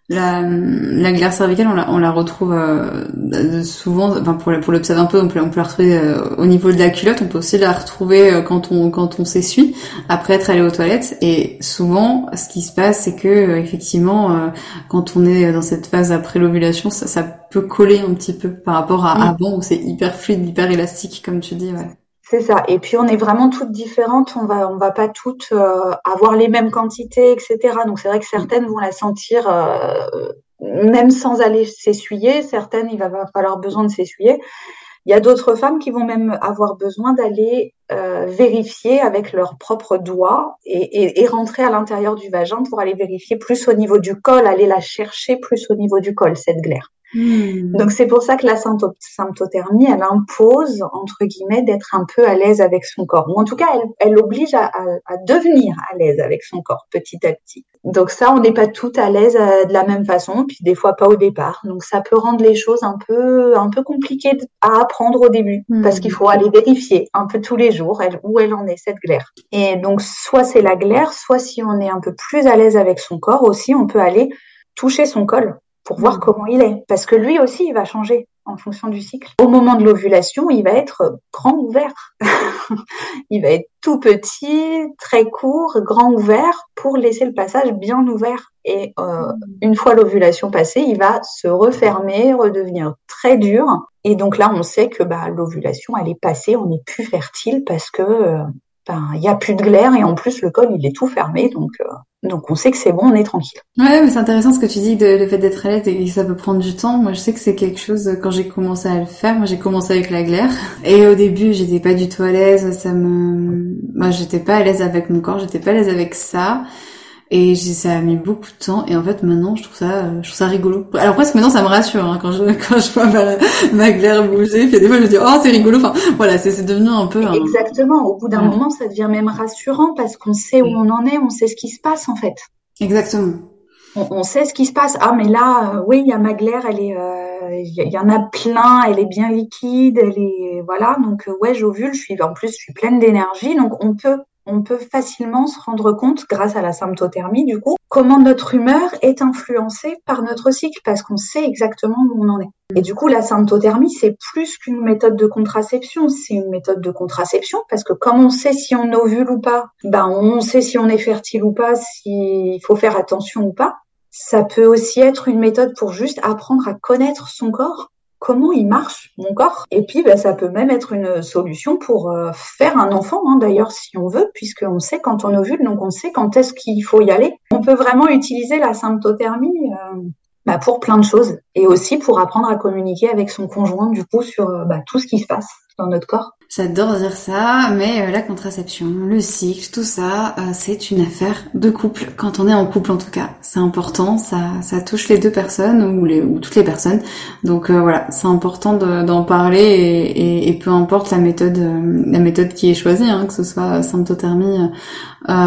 La, la glaire cervicale, on la, on la retrouve euh, souvent, enfin pour, pour l'observer un peu, on peut, on peut la retrouver euh, au niveau de la culotte, on peut aussi la retrouver euh, quand on quand on s'essuie après être allé aux toilettes. Et souvent, ce qui se passe, c'est que effectivement, quand on est dans cette phase après l'ovulation, ça, ça peut coller un petit peu par rapport à mm. avant où c'est hyper fluide, hyper élastique, comme tu dis. Ouais. C'est ça. Et puis on est vraiment toutes différentes. On va, on va pas toutes euh, avoir les mêmes quantités, etc. Donc c'est vrai que certaines vont la sentir euh, même sans aller s'essuyer. Certaines, il va falloir besoin de s'essuyer. Il y a d'autres femmes qui vont même avoir besoin d'aller euh, vérifier avec leurs propres doigts et, et, et rentrer à l'intérieur du vagin pour aller vérifier plus au niveau du col, aller la chercher plus au niveau du col, cette glaire. Hmm. Donc c'est pour ça que la symptothermie, elle impose, entre guillemets, d'être un peu à l'aise avec son corps. Ou en tout cas, elle, elle oblige à, à, devenir à l'aise avec son corps petit à petit. Donc ça, on n'est pas toutes à l'aise euh, de la même façon, puis des fois pas au départ. Donc ça peut rendre les choses un peu, un peu compliquées à apprendre au début, hmm. parce qu'il faut aller vérifier un peu tous les jours où elle en est, cette glaire. Et donc soit c'est la glaire, soit si on est un peu plus à l'aise avec son corps aussi, on peut aller toucher son col pour voir mm. comment il est. Parce que lui aussi, il va changer en fonction du cycle. Au moment de l'ovulation, il va être grand ouvert. *laughs* il va être tout petit, très court, grand ouvert pour laisser le passage bien ouvert. Et euh, mm. une fois l'ovulation passée, il va se refermer, redevenir très dur. Et donc là, on sait que bah, l'ovulation, elle est passée, on n'est plus fertile parce que euh, ben, il y a plus de glaire et en plus le col il est tout fermé donc euh, donc on sait que c'est bon, on est tranquille. Ouais, mais c'est intéressant ce que tu dis de le fait d'être à l'aise et que ça peut prendre du temps. Moi, je sais que c'est quelque chose quand j'ai commencé à le faire. Moi, j'ai commencé avec la glaire et au début, j'étais pas du tout à l'aise. Ça me, moi, j'étais pas à l'aise avec mon corps, j'étais pas à l'aise avec ça. Et ça a mis beaucoup de temps. Et en fait, maintenant, je trouve ça, je trouve ça rigolo. Alors presque maintenant, ça me rassure hein, quand je *laughs* quand je vois ma, glaire bouger. Puis des fois, je me dis oh c'est rigolo. Enfin voilà, c'est devenu un peu. Exactement. Au bout d'un moment, ça devient même rassurant parce qu'on sait où on en est, on sait ce qui se passe en fait. Exactement. On, sait ce qui se passe. Ah mais là, euh, oui, il y a ma glaire, elle est, euh, il y, en a plein, elle est bien liquide, elle est voilà. Donc euh, ouais, j'ovule. Je suis en plus, je suis pleine d'énergie. Donc on peut on peut facilement se rendre compte, grâce à la symptothermie du coup, comment notre humeur est influencée par notre cycle, parce qu'on sait exactement où on en est. Et du coup, la symptothermie, c'est plus qu'une méthode de contraception, c'est une méthode de contraception, parce que comme on sait si on ovule ou pas, ben on sait si on est fertile ou pas, s'il faut faire attention ou pas. Ça peut aussi être une méthode pour juste apprendre à connaître son corps comment il marche mon corps. Et puis, bah, ça peut même être une solution pour euh, faire un enfant, hein, d'ailleurs, si on veut, puisqu'on sait quand on ovule, donc on sait quand est-ce qu'il faut y aller. On peut vraiment utiliser la symptothermie euh, bah, pour plein de choses, et aussi pour apprendre à communiquer avec son conjoint, du coup, sur euh, bah, tout ce qui se passe dans notre corps. J'adore dire ça, mais euh, la contraception, le cycle, tout ça, euh, c'est une affaire de couple. Quand on est en couple, en tout cas, c'est important. Ça, ça touche les deux personnes ou les ou toutes les personnes. Donc euh, voilà, c'est important d'en parler et, et, peu importe la méthode, la méthode qui est choisie, hein, que ce soit symptothermie,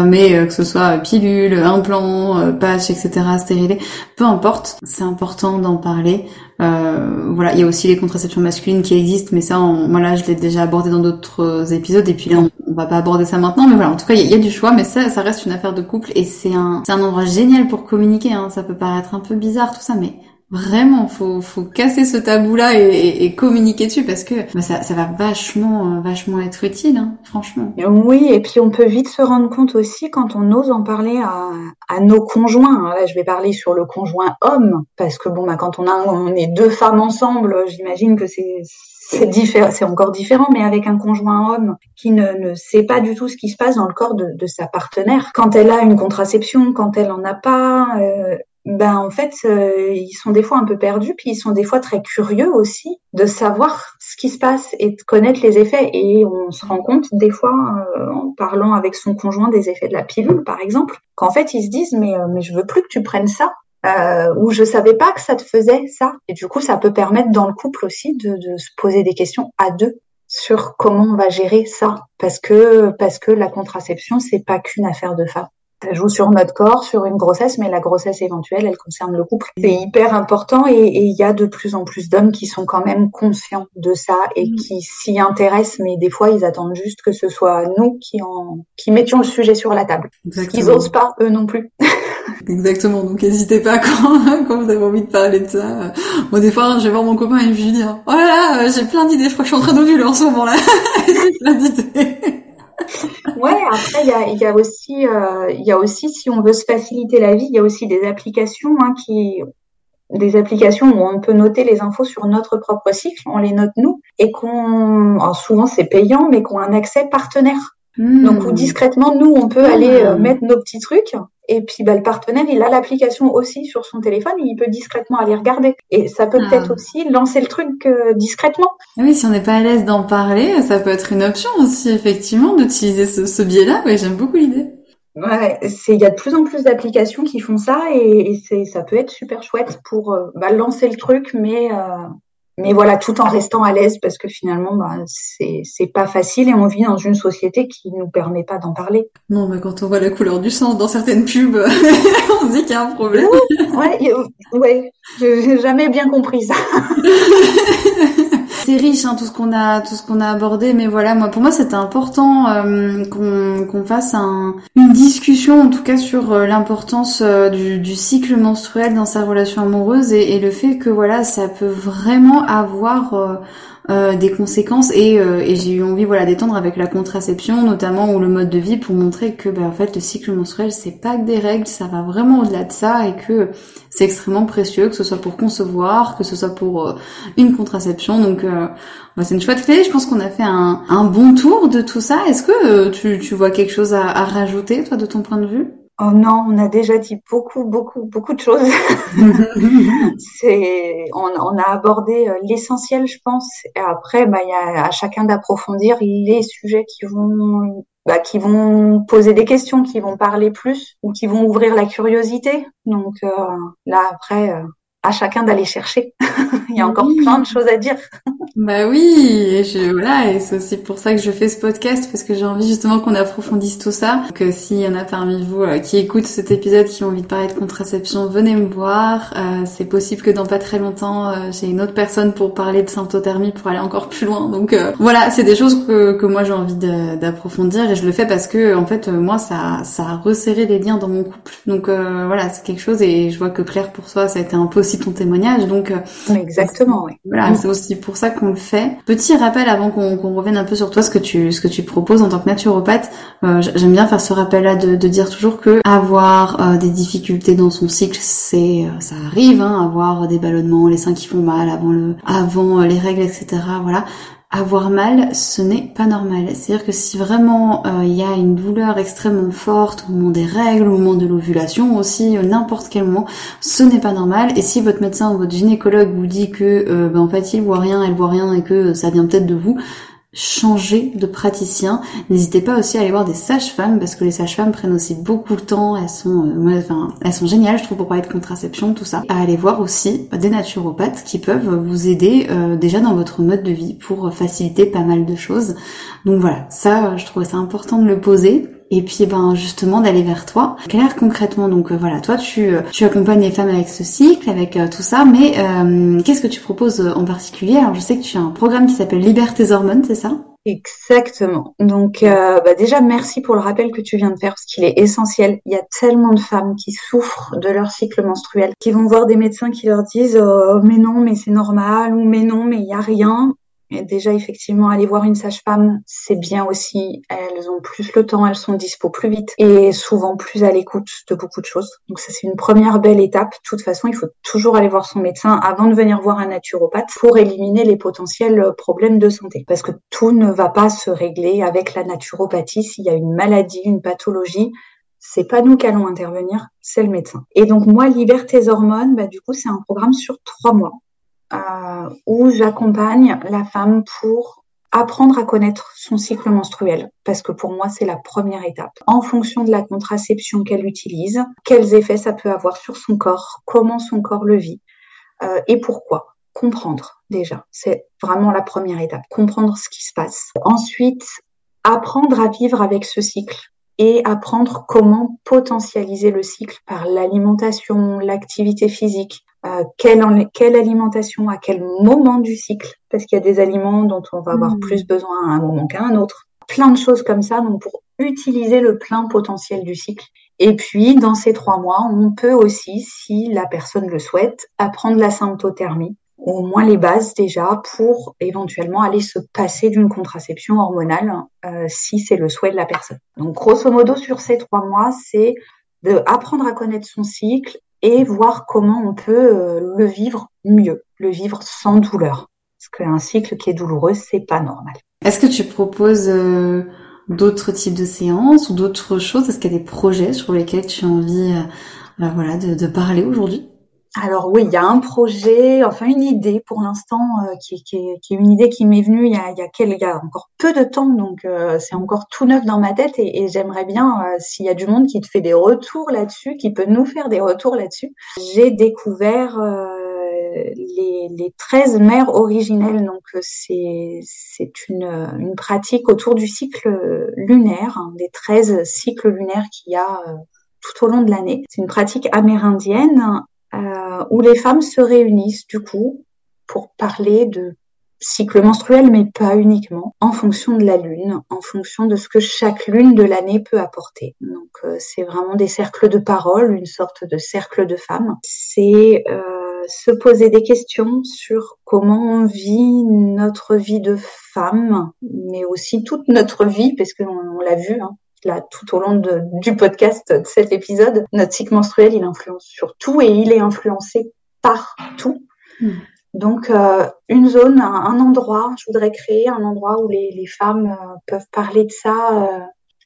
mais que ce soit pilule, implant, patch, etc., stérilé, peu importe. C'est important d'en parler. voilà, il y a aussi les contraceptions masculines qui existent, mais ça, on, voilà, je l'ai déjà abordé dans d'autres euh, épisodes et puis là on, va pas aborder ça maintenant mais voilà en tout cas il y, a du choix mais ça ça reste une affaire de couple et c'est un c'est un endroit génial pour communiquer hein. ça peut paraître un peu bizarre tout ça mais Vraiment, faut faut casser ce tabou là et, et, communiquer dessus parce que bah, ça, ça va vachement euh, vachement être utile, hein, franchement. Oui, et puis on peut vite se rendre compte aussi quand on ose en parler à, à nos conjoints. Là, je vais parler sur le conjoint homme parce que bon, bah, quand on a on est deux femmes ensemble, j'imagine que c'est c'est différent, c'est encore différent, mais avec un conjoint homme qui ne, ne, sait pas du tout ce qui se passe dans le corps de, de sa partenaire. Quand elle a une contraception, quand elle en a pas, euh, ben en fait, euh, ils sont des fois un peu perdus, puis ils sont des fois très curieux aussi de savoir ce qui se passe et de connaître les effets. Et on se rend compte des fois, euh, en parlant avec son conjoint des effets de la pilule, par exemple, qu'en fait ils se disent mais mais je veux plus que tu prennes ça euh, où je savais pas que ça te faisait ça. Et du coup, ça peut permettre dans le couple aussi de, de se poser des questions à deux sur comment on va gérer ça, parce que parce que la contraception c'est pas qu'une affaire de femme. Ça joue sur notre corps, sur une grossesse, mais la grossesse éventuelle, elle concerne le couple. C'est hyper important et il y a de plus en plus d'hommes qui sont quand même conscients de ça et mm. qui s'y intéressent, mais des fois ils attendent juste que ce soit nous qui en qui mettions le sujet sur la table. Ils osent pas eux non plus. *laughs* Exactement. Donc n'hésitez pas *laughs* quand, quand vous avez envie de parler de ça. Moi des fois je vais voir mon copain et je lui dis oh là là j'ai plein d'idées. Je crois que je suis en train d'ovuler en ce moment là. *laughs* j'ai plein d'idées. Ouais, après il y a, y a aussi euh, il y a aussi si on veut se faciliter la vie, il y a aussi des applications hein, qui des applications où on peut noter les infos sur notre propre cycle, on les note nous et qu'on souvent c'est payant mais qu'on a un accès partenaire. Hmm. Donc où discrètement nous on peut aller euh, hmm. mettre nos petits trucs et puis bah, le partenaire il a l'application aussi sur son téléphone et il peut discrètement aller regarder et ça peut peut-être ah. aussi lancer le truc euh, discrètement. Ah oui, si on n'est pas à l'aise d'en parler, ça peut être une option aussi effectivement d'utiliser ce, ce biais-là. Oui, j'aime beaucoup l'idée. Ouais, c'est il y a de plus en plus d'applications qui font ça et, et c'est ça peut être super chouette pour euh, bah, lancer le truc, mais euh, mais voilà, tout en restant à l'aise parce que finalement, bah, c'est c'est pas facile et on vit dans une société qui nous permet pas d'en parler. Non, mais quand on voit la couleur du sang dans certaines pubs, *laughs* on se dit qu'il y a un problème. Ouais, ouais, j'ai jamais bien compris ça. *laughs* c'est riche hein, tout ce qu'on a tout ce qu'on a abordé mais voilà moi pour moi c'était important euh, qu'on qu'on fasse un, une discussion en tout cas sur euh, l'importance euh, du, du, cycle menstruel dans sa relation amoureuse et, et, le fait que voilà ça peut vraiment avoir euh, des conséquences et, euh, et j'ai eu envie voilà d'étendre avec la contraception notamment ou le mode de vie pour montrer que ben, en fait le cycle menstruel c'est pas que des règles ça va vraiment au-delà de ça et que c'est extrêmement précieux que ce soit pour concevoir que ce soit pour euh, une contraception. Donc bah, c'est une chouette clé je pense qu'on a fait un, bon tour de tout ça. Est-ce que tu, vois quelque chose à rajouter toi de ton point de vue? Oh non, on a déjà dit beaucoup, beaucoup, beaucoup de choses. *laughs* c'est, on, on, a abordé euh, l'essentiel, je pense. Et après, bah, il y a à chacun d'approfondir les sujets qui vont, bah, qui vont poser des questions, qui vont parler plus ou qui vont ouvrir la curiosité. Donc euh, là, après, euh, à chacun d'aller chercher. *laughs* Il y a encore plein de choses à dire. bah oui, et je, voilà, et c'est aussi pour ça que je fais ce podcast parce que j'ai envie justement qu'on approfondisse tout ça. Que s'il y en a parmi vous euh, qui écoutent cet épisode, qui ont envie de parler de contraception, venez me voir. Euh, c'est possible que dans pas très longtemps, euh, j'ai une autre personne pour parler de symptothermie pour aller encore plus loin. Donc voilà, c'est des choses que, que moi j'ai envie d'approfondir et je le fais parce que en fait moi ça ça a resserré les liens dans mon couple. Donc voilà, c'est quelque chose et je vois que Claire pour toi ça a été impossible ton témoignage. Donc euh, exactement, oui. Voilà, c'est aussi pour ça qu'on le fait. Petit rappel avant qu'on revienne un peu sur toi, ce que tu ce que tu proposes en tant que naturopathe. Euh, J'aime bien faire ce rappel-là de, de, dire toujours que avoir euh, des difficultés dans son cycle, c'est euh, ça arrive, hein, avoir des ballonnements, les seins qui font mal avant le avant les règles, etc. Voilà avoir mal, ce n'est pas normal. C'est-à-dire que si vraiment euh, il y a une douleur extrêmement forte au moment des règles, au moment de l'ovulation aussi, euh, n'importe quel moment, ce n'est pas normal. Et si votre médecin ou votre gynécologue vous dit que euh, ben, en fait il voit rien, elle voit rien et que ça vient peut-être de vous, changer de praticien. N'hésitez pas aussi à aller voir des sages-femmes parce que les sages-femmes prennent aussi beaucoup de temps. Elles sont, euh, elles sont géniales, je trouve, pour parler de contraception, tout ça. À aller voir aussi des naturopathes qui peuvent vous aider euh, déjà dans votre mode de vie pour faciliter pas mal de choses. Donc voilà, ça, je trouvais ça important de le poser et puis ben justement d'aller vers toi. Claire concrètement donc euh, voilà toi tu euh, tu accompagnes les femmes avec ce cycle avec euh, tout ça mais qu'est-ce que tu proposes en particulier? Alors je sais que tu as un programme qui s'appelle Liberté hormones c'est ça? Exactement. Donc bah déjà merci pour le rappel que tu viens de faire parce qu'il est essentiel. Il y a tellement de femmes qui souffrent de leur cycle menstruel, qui vont voir des médecins qui leur disent oh, mais non mais c'est normal ou mais non mais il y a rien déjà, effectivement, aller voir une sage-femme, c'est bien aussi. Elles ont plus le temps, elles sont dispo plus vite et souvent plus à l'écoute de beaucoup de choses. Donc ça, c'est une première belle étape. De toute façon, il faut toujours aller voir son médecin avant de venir voir un naturopathe pour éliminer les potentiels problèmes de santé. Parce que tout ne va pas se régler avec la naturopathie. S'il y a une maladie, une pathologie, c'est pas nous qui allons intervenir, c'est le médecin. Et donc moi, Liberté hormones, bah, du coup, c'est un programme sur trois mois où j'accompagne la femme pour apprendre à connaître son cycle menstruel, parce que pour moi, c'est la première étape. En fonction de la contraception qu'elle utilise, quels effets ça peut avoir sur son corps, comment son corps le vit euh, et pourquoi. Comprendre déjà, c'est vraiment la première étape, comprendre ce qui se passe. Ensuite, apprendre à vivre avec ce cycle et apprendre comment potentialiser le cycle par l'alimentation, l'activité physique, euh, quelle, quelle, alimentation à quel moment du cycle, parce qu'il y a des aliments dont on va avoir mmh. plus besoin à un moment qu'à un autre. Plein de choses comme ça, donc pour utiliser le plein potentiel du cycle. Et puis, dans ces trois mois, on peut aussi, si la personne le souhaite, apprendre la symptothermie, au moins les bases déjà, pour éventuellement aller se passer d'une contraception hormonale, euh, si c'est le souhait de la personne. Donc, grosso modo, sur ces trois mois, c'est d'apprendre à connaître son cycle et voir comment on peut euh, le vivre mieux, le vivre sans douleur. Parce qu'un cycle qui est douloureux, c'est pas normal. Est-ce que tu proposes euh, d'autres types de séances ou d'autres choses? Est-ce qu'il y a des projets sur lesquels tu as envie euh, voilà, de, parler aujourd'hui? Alors oui, il y a un projet, enfin une idée pour l'instant, qui, est une idée qui m'est venue il y, a, il, y a encore peu de temps, donc c'est encore tout neuf dans ma tête et, j'aimerais bien, s'il y a du monde qui te fait des retours là-dessus, qui peut nous faire des retours là-dessus. J'ai découvert les, les 13 mères originelles. Donc, euh, c'est, une, une pratique autour du cycle lunaire, hein, des 13 cycles lunaires qu'il y a euh, tout au long de l'année. C'est une pratique amérindienne euh, où les femmes se réunissent du coup pour parler de cycle menstruel, mais pas uniquement, en fonction de la lune, en fonction de ce que chaque lune de l'année peut apporter. Donc c'est vraiment des cercles de parole, une sorte de cercle de femmes. C'est se poser des questions sur comment on vit notre vie de femme, mais aussi toute notre vie, parce qu'on l'a vu, hein, là, tout au long du podcast de cet épisode, notre cycle menstruel, il influence sur tout et il est influencé par tout. Hmm. Donc, euh, une zone, un, endroit, je voudrais créer un endroit où les, femmes euh, peuvent parler de ça euh,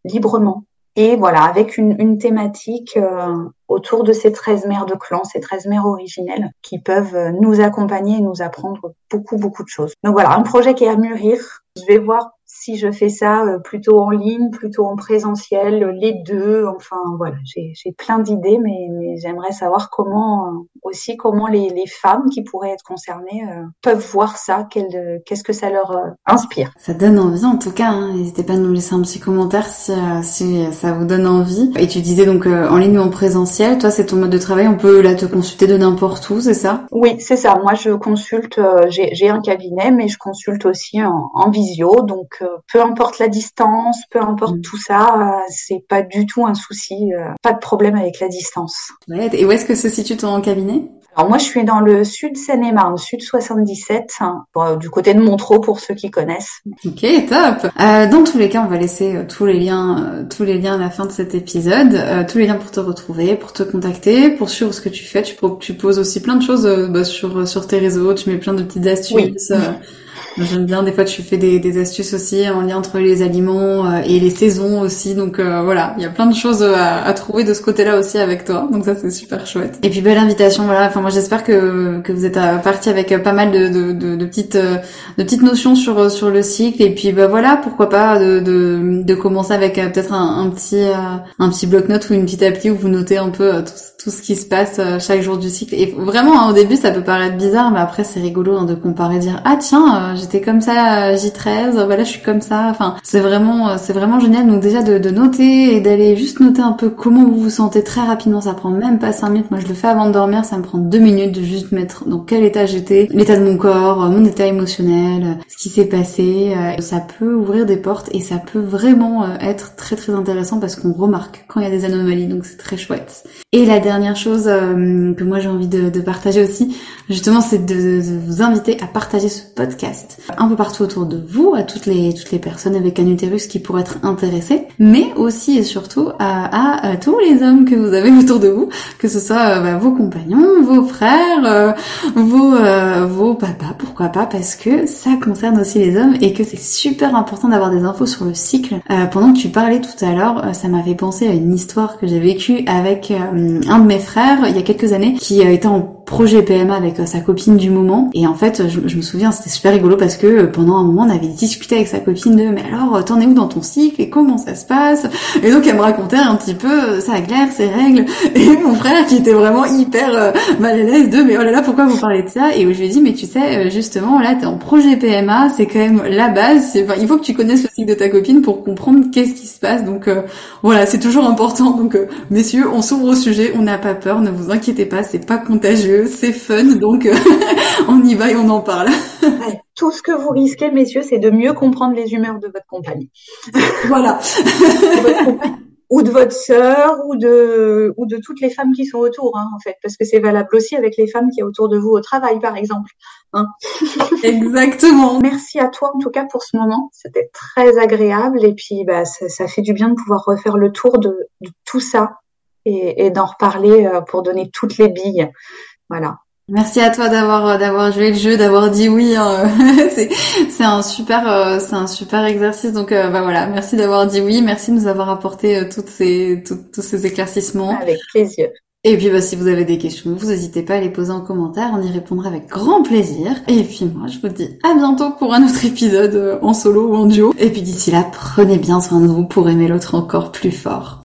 librement. Et voilà, avec une, une thématique euh, autour de ces 13 mères de clan, ces 13 mères originelles, qui peuvent euh, nous accompagner et nous apprendre beaucoup, beaucoup de choses. Donc voilà, un projet qui est à mûrir. Je vais voir si je fais ça euh, plutôt en ligne, plutôt en présentiel, les deux. Enfin voilà, j'ai plein d'idées, mais, mais j'aimerais savoir comment aussi comment les, les, femmes qui pourraient être concernées euh, peuvent voir ça, qu'est-ce que ça leur inspire. Ça donne envie en tout cas. Hein. N'hésitez pas à nous laisser un petit commentaire si, si ça vous donne envie. Et tu disais donc en ligne ou en présentiel. Toi, c'est ton mode de travail. On peut là te consulter de n'importe où, c'est ça? Oui, c'est ça. Moi, je consulte. j'ai un cabinet, mais je consulte aussi en, en visio. Donc peu importe la distance, peu importe mm. tout ça, euh, c'est pas du tout un souci, euh, pas de problème avec la distance. et où est-ce que se situe ton cabinet? Alors moi, je suis dans le sud Seine-et-Marne, sud 77, hein, euh, du côté de Montreux pour ceux qui connaissent. Ok, top. dans tous les cas, on va laisser tous les liens, tous les liens à la fin de cet épisode, tous les liens pour te retrouver, pour te contacter, pour suivre ce que tu fais. Tu, tu poses aussi plein de choses bah, sur sur tes réseaux, tu mets plein de petites astuces. J'aime bien, des fois tu fais des, des, astuces aussi en lien entre les aliments euh, et les saisons aussi. Donc euh, voilà, il y a plein de choses à, à trouver de ce côté-là aussi avec toi. Donc ça c'est super chouette. Et puis belle invitation, voilà. Enfin moi j'espère que, que vous êtes euh, parti avec pas mal de, de, de, de, petites de petites notions sur sur le cycle. Et puis bah voilà, pourquoi pas de, de, de commencer avec peut-être un, petit un petit bloc-notes ou une petite appli où vous notez un peu tout, ce qui se passe chaque jour du cycle. Et vraiment hein, au début ça peut paraître bizarre, mais après c'est rigolo hein, de comparer, dire ah tiens j'étais comme ça J13, voilà, je suis comme ça. Enfin, c'est vraiment, c'est vraiment génial. Donc déjà de, de noter et d'aller juste noter un peu comment vous vous sentez très rapidement. Ça prend même pas 5 minutes. Moi, je le fais avant de dormir. Ça me prend 2 minutes de juste mettre dans quel état j'étais, l'état de mon corps, mon état émotionnel, ce qui s'est passé. Euh, ça peut ouvrir des portes et ça peut vraiment euh, être très très intéressant parce qu'on remarque quand il y a des anomalies. Donc c'est très chouette. Et la dernière chose euh, que moi j'ai envie de, de, partager aussi, justement, c'est de, de vous inviter à partager ce podcast un peu partout autour de vous, à toutes les, toutes les personnes avec un utérus qui pourraient être intéressées, mais aussi et surtout à, à, tous les hommes que vous avez autour de vous, que ce soit euh, bah, vos compagnons, vos frères, euh, vos, euh, vos papas, pourquoi pas, parce que ça concerne aussi les hommes et que c'est super important d'avoir des infos sur le cycle. pendant que tu parlais tout à l'heure, ça m'avait pensé à une histoire que j'ai vécue avec un de mes frères il y a quelques années qui était en projet PMA avec sa copine du moment. Et en fait, je, me souviens, c'était super rigolo parce que pendant un moment, on avait discuté avec sa copine de mais alors, t'en es où dans ton cycle et comment ça se passe? Et donc, elle me racontait un petit peu ça clair, ses règles. *laughs* Et mon frère qui était vraiment hyper mal à l'aise de mais oh là là, pourquoi vous parlez de ça? Et je lui ai dit mais tu sais, justement, là, t'es en projet PMA, c'est quand même la base. Enfin, il faut que tu connaisses le cycle de ta copine pour comprendre qu'est-ce qui se passe. Donc voilà, c'est toujours important. Donc messieurs, on s'ouvre au sujet, on n'a pas peur, ne vous inquiétez pas, c'est pas contagieux, c'est fun, donc *laughs* on y va et on en parle. *laughs* tout ce que vous risquez, messieurs, c'est de mieux comprendre les humeurs de votre compagnie. *laughs* Voilà. ou de votre sœur, ou de, ou de toutes les femmes qui sont autour, hein, en fait, parce que c'est valable aussi avec les femmes qui sont autour de vous au travail, par exemple. Hein. Exactement. Merci à toi, en tout cas, pour ce moment. C'était très agréable, et puis, bah, ça, ça, fait du bien de pouvoir refaire le tour de, de tout ça et, et d'en reparler euh, pour donner toutes les billes. Voilà. Merci à toi d'avoir euh, d'avoir joué le jeu, d'avoir dit oui. Hein. *laughs* c'est c'est un super euh, c'est un super exercice. Donc bah voilà, merci d'avoir dit oui, merci de nous avoir apporté toutes ces tous ces éclaircissements. Avec plaisir. Et puis bah, si vous avez des questions, vous n'hésitez pas à les poser en commentaire, on y répondra avec grand plaisir. Et puis moi je vous dis à bientôt pour un autre épisode en solo ou en duo. Et puis d'ici là, prenez bien soin de vous pour aimer l'autre encore plus fort.